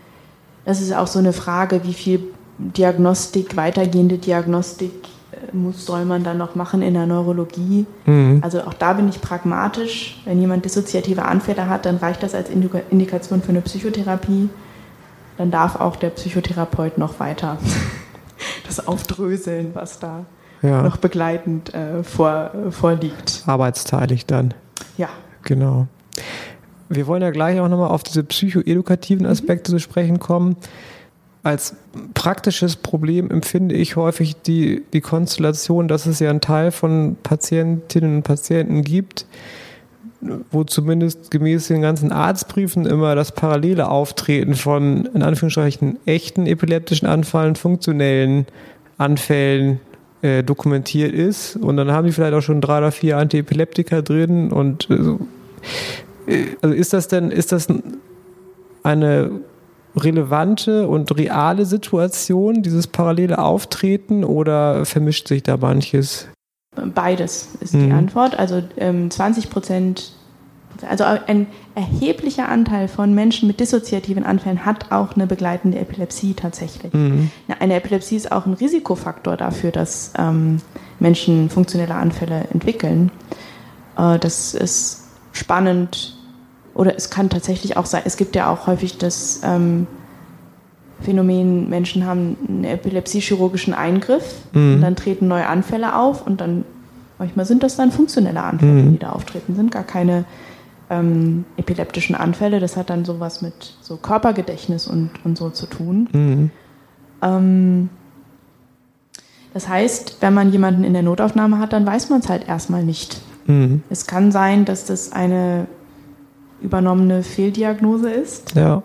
das ist auch so eine Frage, wie viel Diagnostik, weitergehende Diagnostik muss, soll man dann noch machen in der Neurologie. Mhm. Also auch da bin ich pragmatisch. Wenn jemand dissoziative Anfälle hat, dann reicht das als Indikation für eine Psychotherapie. Dann darf auch der Psychotherapeut noch weiter [laughs] das aufdröseln, was da ja. noch begleitend äh, vor, vorliegt. Arbeitsteilig dann. Ja. Genau. Wir wollen ja gleich auch nochmal auf diese psychoedukativen mhm. Aspekte mhm. zu sprechen kommen als praktisches Problem empfinde ich häufig die, die Konstellation, dass es ja einen Teil von Patientinnen und Patienten gibt, wo zumindest gemäß den ganzen Arztbriefen immer das parallele Auftreten von, in Anführungsstrichen, echten epileptischen Anfällen, funktionellen Anfällen äh, dokumentiert ist. Und dann haben die vielleicht auch schon drei oder vier Antiepileptika drin. Und äh, so. Äh, also ist das denn, ist das eine relevante und reale Situation, dieses parallele Auftreten, oder vermischt sich da manches? Beides ist mhm. die Antwort. Also ähm, 20 Prozent, also ein erheblicher Anteil von Menschen mit dissoziativen Anfällen hat auch eine begleitende Epilepsie tatsächlich. Mhm. Eine Epilepsie ist auch ein Risikofaktor dafür, dass ähm, Menschen funktionelle Anfälle entwickeln. Äh, das ist spannend oder es kann tatsächlich auch sein, es gibt ja auch häufig das ähm, Phänomen, Menschen haben einen epilepsiechirurgischen Eingriff mhm. und dann treten neue Anfälle auf und dann manchmal sind das dann funktionelle Anfälle, mhm. die da auftreten, sind gar keine ähm, epileptischen Anfälle. Das hat dann sowas mit so Körpergedächtnis und, und so zu tun. Mhm. Ähm, das heißt, wenn man jemanden in der Notaufnahme hat, dann weiß man es halt erstmal nicht. Mhm. Es kann sein, dass das eine übernommene Fehldiagnose ist. Ja.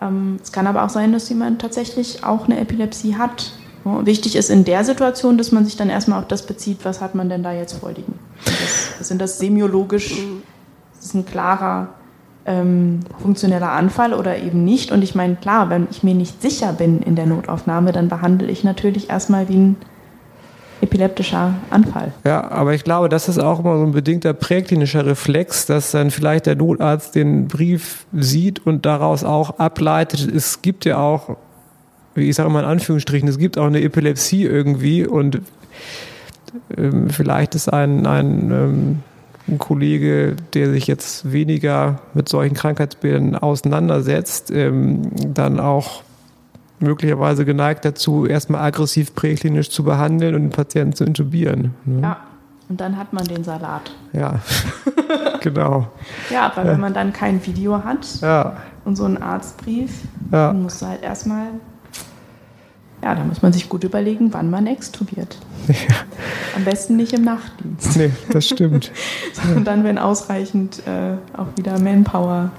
Ähm, es kann aber auch sein, dass jemand tatsächlich auch eine Epilepsie hat. wichtig ist in der Situation, dass man sich dann erstmal auf das bezieht, was hat man denn da jetzt vorliegen. Das, sind das semiologisch, das ist ein klarer ähm, funktioneller Anfall oder eben nicht. Und ich meine, klar, wenn ich mir nicht sicher bin in der Notaufnahme, dann behandle ich natürlich erstmal wie ein epileptischer Anfall. Ja, aber ich glaube, das ist auch immer so ein bedingter präklinischer Reflex, dass dann vielleicht der Notarzt den Brief sieht und daraus auch ableitet. Es gibt ja auch, wie ich sage mal in Anführungsstrichen, es gibt auch eine Epilepsie irgendwie und ähm, vielleicht ist ein, ein, ähm, ein Kollege, der sich jetzt weniger mit solchen Krankheitsbildern auseinandersetzt, ähm, dann auch möglicherweise geneigt dazu, erstmal aggressiv präklinisch zu behandeln und den Patienten zu intubieren. Ne? Ja, und dann hat man den Salat. Ja, [laughs] genau. Ja, aber wenn man dann kein Video hat ja. und so einen Arztbrief, ja. dann musst du halt erstmal, ja, da muss man sich gut überlegen, wann man extubiert. Ja. Am besten nicht im Nachtdienst. Nee, das stimmt. [laughs] Sondern dann, wenn ausreichend äh, auch wieder Manpower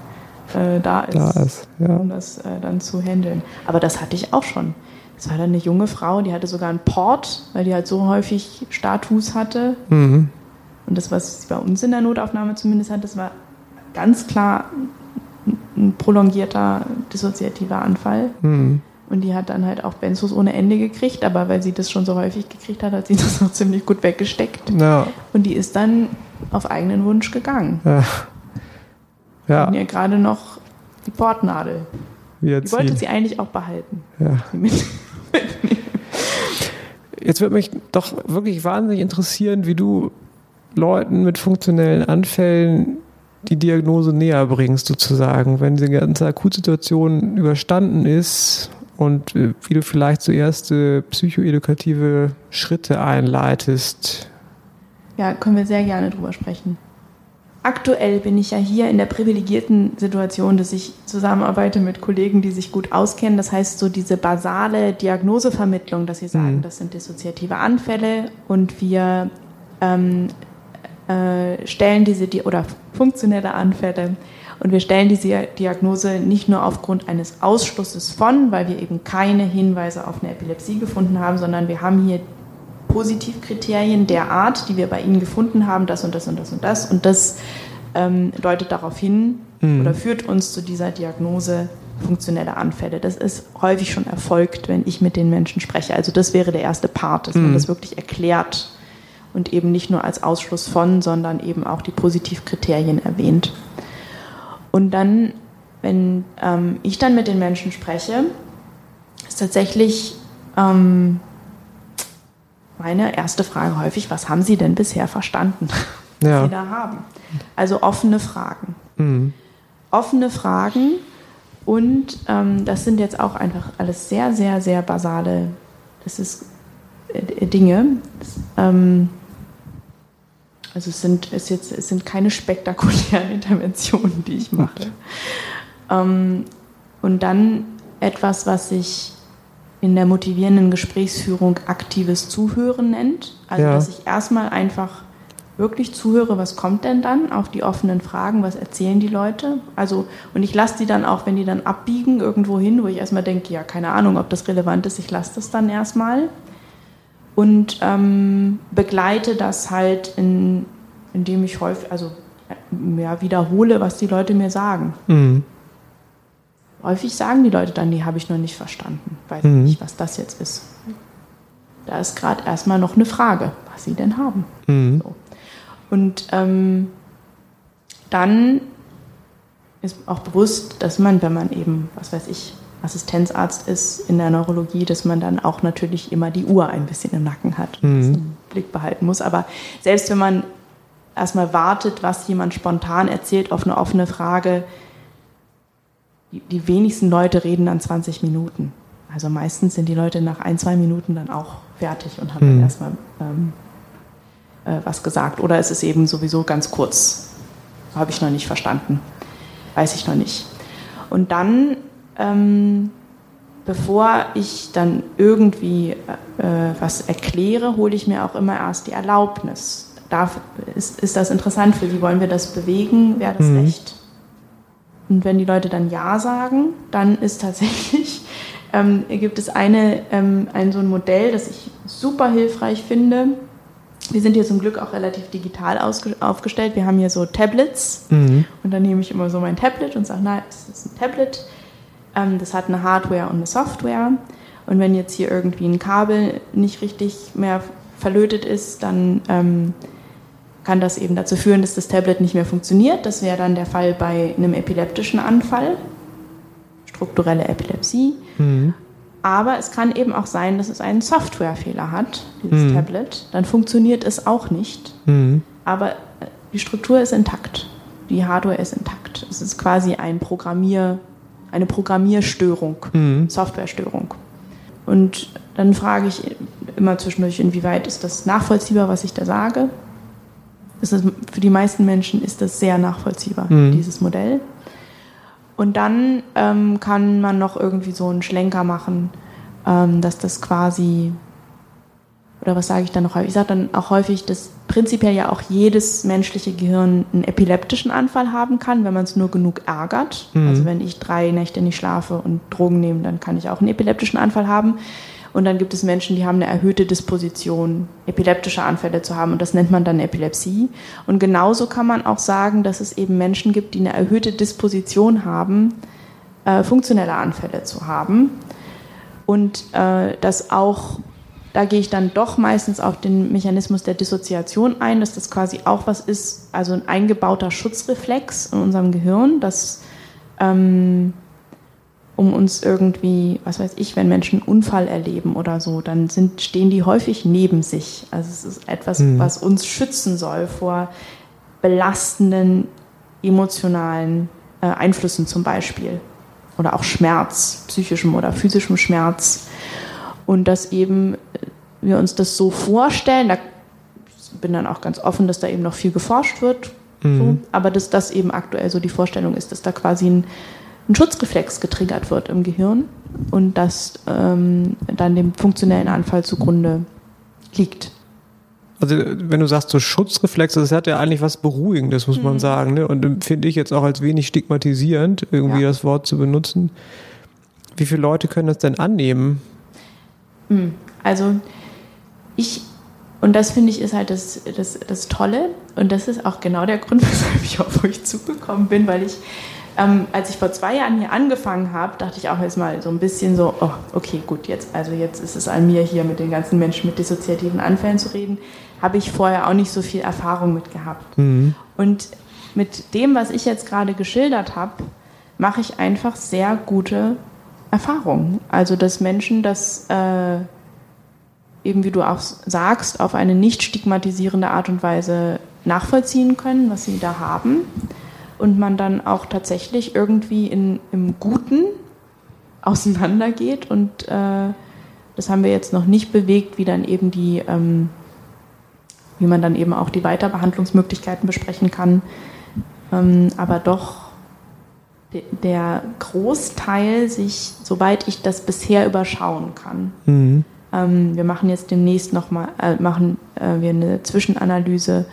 äh, da ist, da ist ja. um das äh, dann zu handeln. Aber das hatte ich auch schon. Das war dann eine junge Frau, die hatte sogar einen Port, weil die halt so häufig Status hatte. Mhm. Und das, was sie bei uns in der Notaufnahme zumindest hat, das war ganz klar ein prolongierter dissoziativer Anfall. Mhm. Und die hat dann halt auch Benzos ohne Ende gekriegt, aber weil sie das schon so häufig gekriegt hat, hat sie [laughs] das noch ziemlich gut weggesteckt. Ja. Und die ist dann auf eigenen Wunsch gegangen. Ja. Ja. Und ja gerade noch die Portnadel. Wieder die wollte sie eigentlich auch behalten. Ja. [laughs] Jetzt würde mich doch wirklich wahnsinnig interessieren, wie du Leuten mit funktionellen Anfällen die Diagnose näher bringst, sozusagen, wenn die ganze Akutsituation überstanden ist und äh, wie du vielleicht so erste psychoedukative Schritte einleitest. Ja, können wir sehr gerne drüber sprechen aktuell bin ich ja hier in der privilegierten Situation, dass ich zusammenarbeite mit Kollegen, die sich gut auskennen. Das heißt, so diese basale Diagnosevermittlung, dass sie sagen, mhm. das sind dissoziative Anfälle und wir ähm, äh, stellen diese oder funktionelle Anfälle und wir stellen diese Diagnose nicht nur aufgrund eines Ausschlusses von, weil wir eben keine Hinweise auf eine Epilepsie gefunden haben, sondern wir haben hier Positivkriterien der Art, die wir bei Ihnen gefunden haben, das und das und das und das. Und das ähm, deutet darauf hin mhm. oder führt uns zu dieser Diagnose funktionelle Anfälle. Das ist häufig schon erfolgt, wenn ich mit den Menschen spreche. Also das wäre der erste Part, dass mhm. man das wirklich erklärt und eben nicht nur als Ausschluss von, sondern eben auch die Positivkriterien erwähnt. Und dann, wenn ähm, ich dann mit den Menschen spreche, ist tatsächlich ähm, meine erste Frage häufig, was haben Sie denn bisher verstanden, was ja. Sie da haben? Also offene Fragen. Mhm. Offene Fragen und ähm, das sind jetzt auch einfach alles sehr, sehr, sehr basale das ist, äh, Dinge. Das, ähm, also es sind, es, jetzt, es sind keine spektakulären [laughs] Interventionen, die ich mache. Ähm, und dann etwas, was ich in der motivierenden Gesprächsführung aktives Zuhören nennt. Also ja. dass ich erstmal einfach wirklich zuhöre, was kommt denn dann auf die offenen Fragen, was erzählen die Leute. Also, und ich lasse die dann auch, wenn die dann abbiegen irgendwo hin, wo ich erstmal denke, ja, keine Ahnung, ob das relevant ist, ich lasse das dann erstmal. Und ähm, begleite das halt, in, indem ich häufig, also ja, wiederhole, was die Leute mir sagen. Mhm. Häufig sagen die Leute dann, die habe ich noch nicht verstanden, weiß mhm. nicht, was das jetzt ist. Da ist gerade erstmal noch eine Frage, was sie denn haben. Mhm. So. Und ähm, dann ist auch bewusst, dass man, wenn man eben, was weiß ich, Assistenzarzt ist in der Neurologie, dass man dann auch natürlich immer die Uhr ein bisschen im Nacken hat und mhm. im Blick behalten muss. Aber selbst wenn man erstmal wartet, was jemand spontan erzählt auf eine offene Frage, die, die wenigsten Leute reden dann 20 Minuten. Also meistens sind die Leute nach ein, zwei Minuten dann auch fertig und haben mhm. dann erstmal ähm, äh, was gesagt. Oder es ist eben sowieso ganz kurz. Habe ich noch nicht verstanden. Weiß ich noch nicht. Und dann ähm, bevor ich dann irgendwie äh, was erkläre, hole ich mir auch immer erst die Erlaubnis. Darf, ist, ist das interessant für Sie? Wollen wir das bewegen? Wäre das mhm. recht? Und wenn die Leute dann Ja sagen, dann ist tatsächlich, [laughs] ähm, gibt es eine, ähm, ein so ein Modell, das ich super hilfreich finde. Wir sind hier zum Glück auch relativ digital aufgestellt. Wir haben hier so Tablets mhm. und dann nehme ich immer so mein Tablet und sage, na, es ist ein Tablet das hat eine Hardware und eine Software. Und wenn jetzt hier irgendwie ein Kabel nicht richtig mehr verlötet ist, dann ähm, kann das eben dazu führen, dass das Tablet nicht mehr funktioniert. Das wäre dann der Fall bei einem epileptischen Anfall, strukturelle Epilepsie. Mhm. Aber es kann eben auch sein, dass es einen Softwarefehler hat, dieses mhm. Tablet. Dann funktioniert es auch nicht. Mhm. Aber die Struktur ist intakt. Die Hardware ist intakt. Es ist quasi ein Programmier- eine Programmierstörung, mhm. Softwarestörung. Und dann frage ich immer zwischendurch, inwieweit ist das nachvollziehbar, was ich da sage. Das für die meisten Menschen ist das sehr nachvollziehbar, mhm. dieses Modell. Und dann ähm, kann man noch irgendwie so einen Schlenker machen, ähm, dass das quasi oder was sage ich dann noch häufig? Ich sage dann auch häufig, dass prinzipiell ja auch jedes menschliche Gehirn einen epileptischen Anfall haben kann, wenn man es nur genug ärgert. Mhm. Also wenn ich drei Nächte nicht schlafe und Drogen nehme, dann kann ich auch einen epileptischen Anfall haben. Und dann gibt es Menschen, die haben eine erhöhte Disposition, epileptische Anfälle zu haben. Und das nennt man dann Epilepsie. Und genauso kann man auch sagen, dass es eben Menschen gibt, die eine erhöhte Disposition haben, äh, funktionelle Anfälle zu haben. Und äh, dass auch da gehe ich dann doch meistens auf den Mechanismus der Dissoziation ein, dass das quasi auch was ist, also ein eingebauter Schutzreflex in unserem Gehirn, dass ähm, um uns irgendwie, was weiß ich, wenn Menschen einen Unfall erleben oder so, dann sind, stehen die häufig neben sich. Also es ist etwas, mhm. was uns schützen soll vor belastenden emotionalen äh, Einflüssen zum Beispiel. Oder auch Schmerz, psychischem oder physischem Schmerz und dass eben wir uns das so vorstellen, da bin dann auch ganz offen, dass da eben noch viel geforscht wird, mhm. so, aber dass das eben aktuell so die Vorstellung ist, dass da quasi ein, ein Schutzreflex getriggert wird im Gehirn und das ähm, dann dem funktionellen Anfall zugrunde liegt. Also wenn du sagst so Schutzreflex, das hat ja eigentlich was Beruhigendes, muss mhm. man sagen. Ne? Und finde ich jetzt auch als wenig stigmatisierend, irgendwie ja. das Wort zu benutzen. Wie viele Leute können das denn annehmen? Hm. Also ich, und das finde ich ist halt das, das, das Tolle und das ist auch genau der Grund, [laughs] weshalb ich auf euch zugekommen bin, weil ich, ähm, als ich vor zwei Jahren hier angefangen habe, dachte ich auch erstmal so ein bisschen so, oh, okay, gut, jetzt, also jetzt ist es an mir hier mit den ganzen Menschen mit dissoziativen Anfällen zu reden, habe ich vorher auch nicht so viel Erfahrung mit gehabt. Mhm. Und mit dem, was ich jetzt gerade geschildert habe, mache ich einfach sehr gute Erfahrung. Also, dass Menschen das äh, eben, wie du auch sagst, auf eine nicht stigmatisierende Art und Weise nachvollziehen können, was sie da haben. Und man dann auch tatsächlich irgendwie in, im Guten auseinandergeht. Und äh, das haben wir jetzt noch nicht bewegt, wie dann eben die, ähm, wie man dann eben auch die Weiterbehandlungsmöglichkeiten besprechen kann. Ähm, aber doch der Großteil sich, soweit ich das bisher überschauen kann. Mhm. Ähm, wir machen jetzt demnächst nochmal, äh, machen äh, wir eine Zwischenanalyse,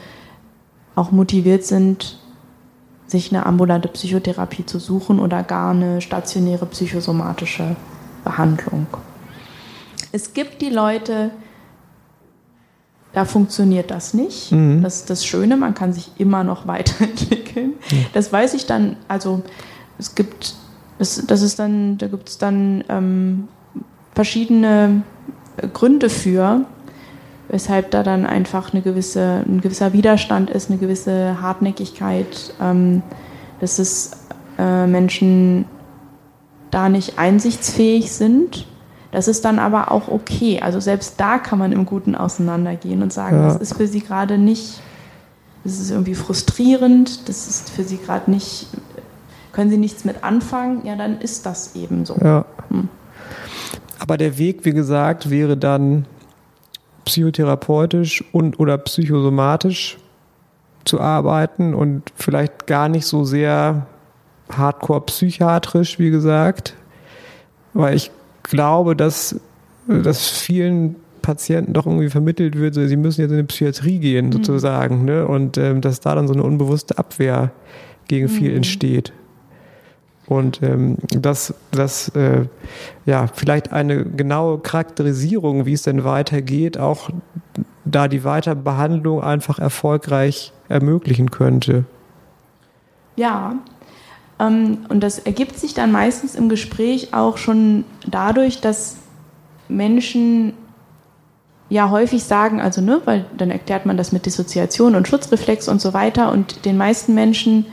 auch motiviert sind, sich eine ambulante Psychotherapie zu suchen oder gar eine stationäre psychosomatische Behandlung. Es gibt die Leute, Da funktioniert das nicht. Mhm. Das ist das Schöne, man kann sich immer noch [laughs] weiterentwickeln. Mhm. Das weiß ich dann, also es gibt, das, das ist dann, da gibt es dann ähm, verschiedene Gründe für, weshalb da dann einfach eine gewisse, ein gewisser Widerstand ist, eine gewisse Hartnäckigkeit, ähm, dass es äh, Menschen da nicht einsichtsfähig sind das ist dann aber auch okay. Also selbst da kann man im Guten auseinandergehen und sagen, ja. das ist für sie gerade nicht, das ist irgendwie frustrierend, das ist für sie gerade nicht, können sie nichts mit anfangen, ja, dann ist das eben so. Ja. Hm. Aber der Weg, wie gesagt, wäre dann psychotherapeutisch und oder psychosomatisch zu arbeiten und vielleicht gar nicht so sehr hardcore psychiatrisch, wie gesagt. Weil ich glaube, dass, dass vielen Patienten doch irgendwie vermittelt wird, so, sie müssen jetzt in die Psychiatrie gehen, mhm. sozusagen, mhm. ne? Und ähm, dass da dann so eine unbewusste Abwehr gegen viel mhm. entsteht. Und ähm, dass das äh, ja vielleicht eine genaue Charakterisierung, wie es denn weitergeht, auch da die Weiterbehandlung einfach erfolgreich ermöglichen könnte. Ja, ähm, und das ergibt sich dann meistens im Gespräch auch schon dadurch, dass Menschen ja häufig sagen, also ne, weil dann erklärt man das mit Dissoziation und Schutzreflex und so weiter und den meisten Menschen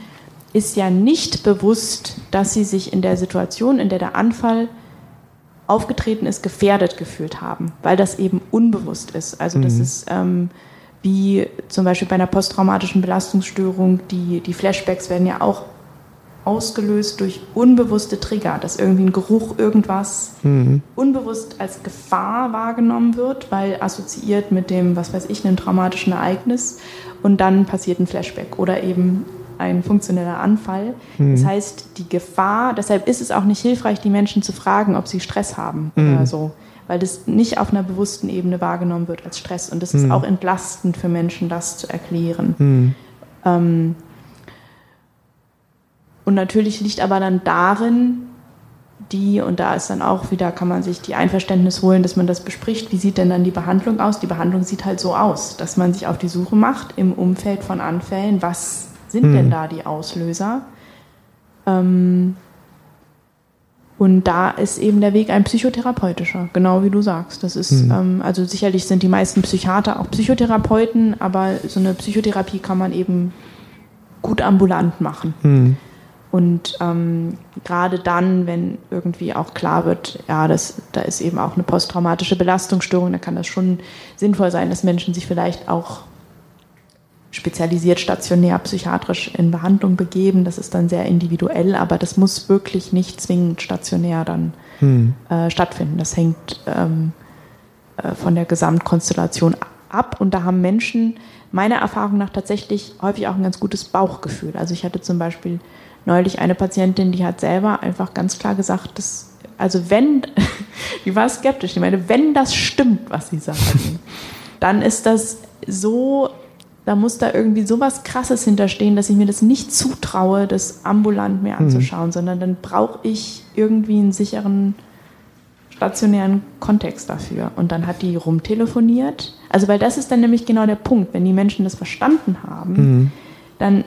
ist ja nicht bewusst, dass sie sich in der Situation, in der der Anfall aufgetreten ist, gefährdet gefühlt haben, weil das eben unbewusst ist. Also das mhm. ist ähm, wie zum Beispiel bei einer posttraumatischen Belastungsstörung, die, die Flashbacks werden ja auch ausgelöst durch unbewusste Trigger, dass irgendwie ein Geruch, irgendwas mhm. unbewusst als Gefahr wahrgenommen wird, weil assoziiert mit dem, was weiß ich, einem traumatischen Ereignis und dann passiert ein Flashback oder eben ein funktioneller Anfall. Mhm. Das heißt, die Gefahr, deshalb ist es auch nicht hilfreich, die Menschen zu fragen, ob sie Stress haben mhm. oder so, weil das nicht auf einer bewussten Ebene wahrgenommen wird als Stress und das ist mhm. auch entlastend für Menschen, das zu erklären. Mhm. Ähm, und natürlich liegt aber dann darin, die, und da ist dann auch wieder, kann man sich die Einverständnis holen, dass man das bespricht, wie sieht denn dann die Behandlung aus? Die Behandlung sieht halt so aus, dass man sich auf die Suche macht im Umfeld von Anfällen, was sind hm. denn da die Auslöser? Ähm, und da ist eben der Weg ein psychotherapeutischer, genau wie du sagst. Das ist, hm. ähm, also sicherlich sind die meisten Psychiater auch Psychotherapeuten, aber so eine Psychotherapie kann man eben gut ambulant machen. Hm. Und ähm, gerade dann, wenn irgendwie auch klar wird, ja, das, da ist eben auch eine posttraumatische Belastungsstörung, da kann das schon sinnvoll sein, dass Menschen sich vielleicht auch spezialisiert stationär psychiatrisch in Behandlung begeben. Das ist dann sehr individuell, aber das muss wirklich nicht zwingend stationär dann hm. äh, stattfinden. Das hängt ähm, äh, von der Gesamtkonstellation ab. Und da haben Menschen meiner Erfahrung nach tatsächlich häufig auch ein ganz gutes Bauchgefühl. Also ich hatte zum Beispiel neulich eine Patientin, die hat selber einfach ganz klar gesagt, dass, also wenn, [laughs] die war skeptisch, ich meine, wenn das stimmt, was sie sagen, [laughs] dann ist das so, da muss da irgendwie sowas Krasses hinterstehen, dass ich mir das nicht zutraue, das ambulant mir mhm. anzuschauen, mhm. sondern dann brauche ich irgendwie einen sicheren stationären Kontext dafür. Und dann hat die rumtelefoniert. Also, weil das ist dann nämlich genau der Punkt. Wenn die Menschen das verstanden haben, mhm. dann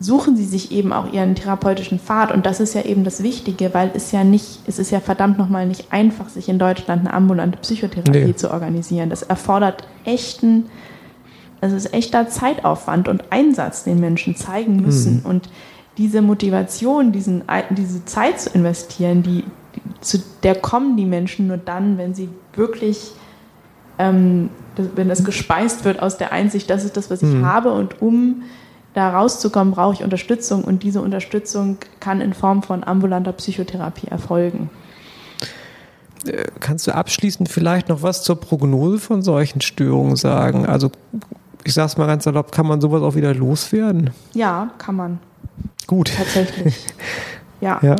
suchen sie sich eben auch ihren therapeutischen Pfad und das ist ja eben das Wichtige, weil es ja nicht, es ist ja verdammt nochmal nicht einfach, sich in Deutschland eine ambulante Psychotherapie nee. zu organisieren. Das erfordert echten, das ist echter Zeitaufwand und Einsatz, den Menschen zeigen müssen mhm. und diese Motivation, diesen, diese Zeit zu investieren, die, zu der kommen die Menschen nur dann, wenn sie wirklich ähm, wenn das gespeist wird aus der Einsicht, das ist das, was ich mhm. habe und um da rauszukommen, brauche ich Unterstützung und diese Unterstützung kann in Form von ambulanter Psychotherapie erfolgen. Äh, kannst du abschließend vielleicht noch was zur Prognose von solchen Störungen sagen? Also ich sage es mal ganz erlaubt, kann man sowas auch wieder loswerden? Ja, kann man. Gut. Tatsächlich. [laughs] Ja. ja.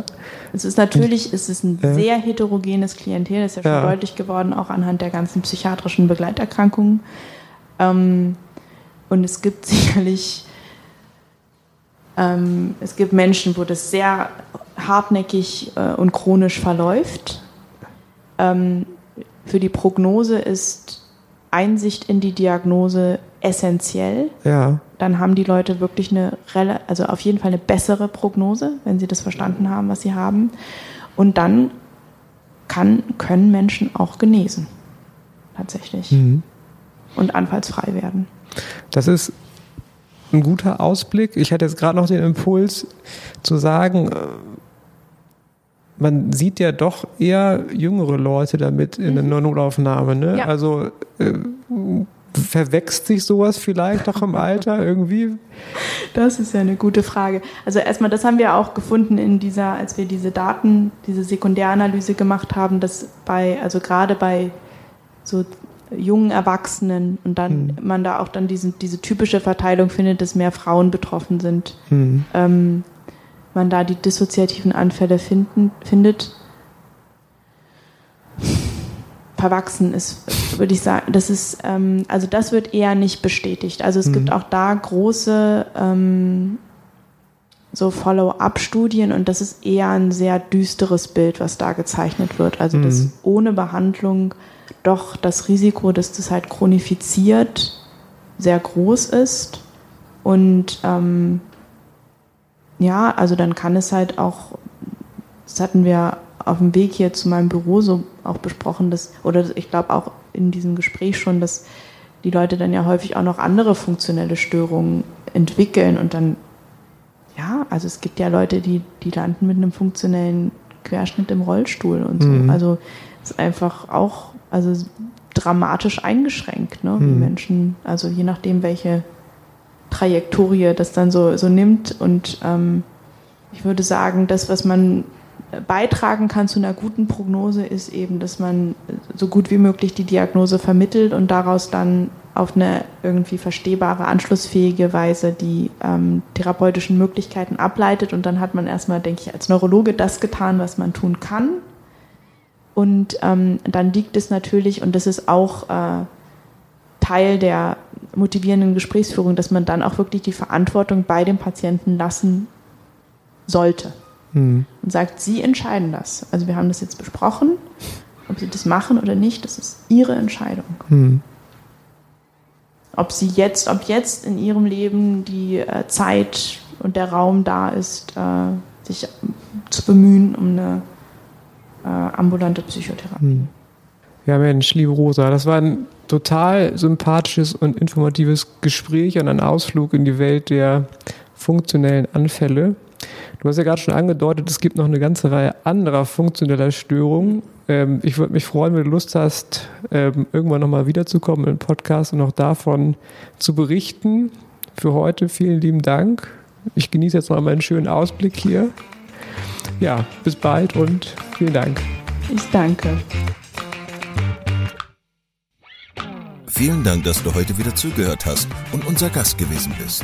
Es ist natürlich, es ist ein ja. sehr heterogenes Klientel, das ist ja schon ja. deutlich geworden, auch anhand der ganzen psychiatrischen Begleiterkrankungen. Ähm, und es gibt [laughs] sicherlich ähm, es gibt Menschen, wo das sehr hartnäckig äh, und chronisch verläuft. Ähm, für die Prognose ist Einsicht in die Diagnose essentiell. Ja. Dann haben die Leute wirklich eine, also auf jeden Fall eine bessere Prognose, wenn sie das verstanden haben, was sie haben. Und dann kann, können Menschen auch genesen. Tatsächlich. Mhm. Und anfallsfrei werden. Das ist ein guter Ausblick. Ich hatte jetzt gerade noch den Impuls zu sagen, äh, man sieht ja doch eher jüngere Leute damit in der mhm. Notaufnahme. Ne? Ja. Also äh, verwechselt sich sowas vielleicht auch im Alter irgendwie? Das ist ja eine gute Frage. Also erstmal, das haben wir auch gefunden in dieser, als wir diese Daten, diese Sekundäranalyse gemacht haben, dass bei, also gerade bei so jungen Erwachsenen und dann mhm. man da auch dann diesen, diese typische Verteilung findet, dass mehr Frauen betroffen sind. Mhm. Ähm, man da die dissoziativen Anfälle finden, findet. Verwachsen ist, würde ich sagen, das ist, ähm, also das wird eher nicht bestätigt. Also es mhm. gibt auch da große ähm, so Follow-up-Studien und das ist eher ein sehr düsteres Bild, was da gezeichnet wird. Also mhm. dass ohne Behandlung doch das Risiko, dass das halt chronifiziert, sehr groß ist und ähm, ja, also dann kann es halt auch, das hatten wir auf dem Weg hier zu meinem Büro so auch besprochen, dass, oder ich glaube auch in diesem Gespräch schon, dass die Leute dann ja häufig auch noch andere funktionelle Störungen entwickeln und dann, ja, also es gibt ja Leute, die, die landen mit einem funktionellen Querschnitt im Rollstuhl und so. Mhm. Also es ist einfach auch, also dramatisch eingeschränkt, ne, wie mhm. Menschen, also je nachdem, welche Trajektorie das dann so, so nimmt. Und ähm, ich würde sagen, das, was man beitragen kann zu einer guten Prognose, ist eben, dass man so gut wie möglich die Diagnose vermittelt und daraus dann auf eine irgendwie verstehbare, anschlussfähige Weise die ähm, therapeutischen Möglichkeiten ableitet. Und dann hat man erstmal, denke ich, als Neurologe das getan, was man tun kann. Und ähm, dann liegt es natürlich, und das ist auch äh, Teil der motivierenden Gesprächsführung, dass man dann auch wirklich die Verantwortung bei dem Patienten lassen sollte. Mhm. Und sagt, Sie entscheiden das. Also wir haben das jetzt besprochen, ob Sie das machen oder nicht, das ist Ihre Entscheidung. Mhm. Ob Sie jetzt, ob jetzt in Ihrem Leben die äh, Zeit und der Raum da ist, äh, sich zu bemühen um eine äh, ambulante Psychotherapie. Mhm. Ja, Mensch, liebe Rosa, das war ein total sympathisches und informatives Gespräch und ein Ausflug in die Welt der funktionellen Anfälle. Du hast ja gerade schon angedeutet, es gibt noch eine ganze Reihe anderer funktioneller Störungen. Ähm, ich würde mich freuen, wenn du Lust hast, ähm, irgendwann nochmal wiederzukommen im Podcast und auch davon zu berichten. Für heute vielen lieben Dank. Ich genieße jetzt noch mal einen schönen Ausblick hier. Ja, bis bald und vielen Dank. Ich danke. Vielen Dank, dass du heute wieder zugehört hast und unser Gast gewesen bist.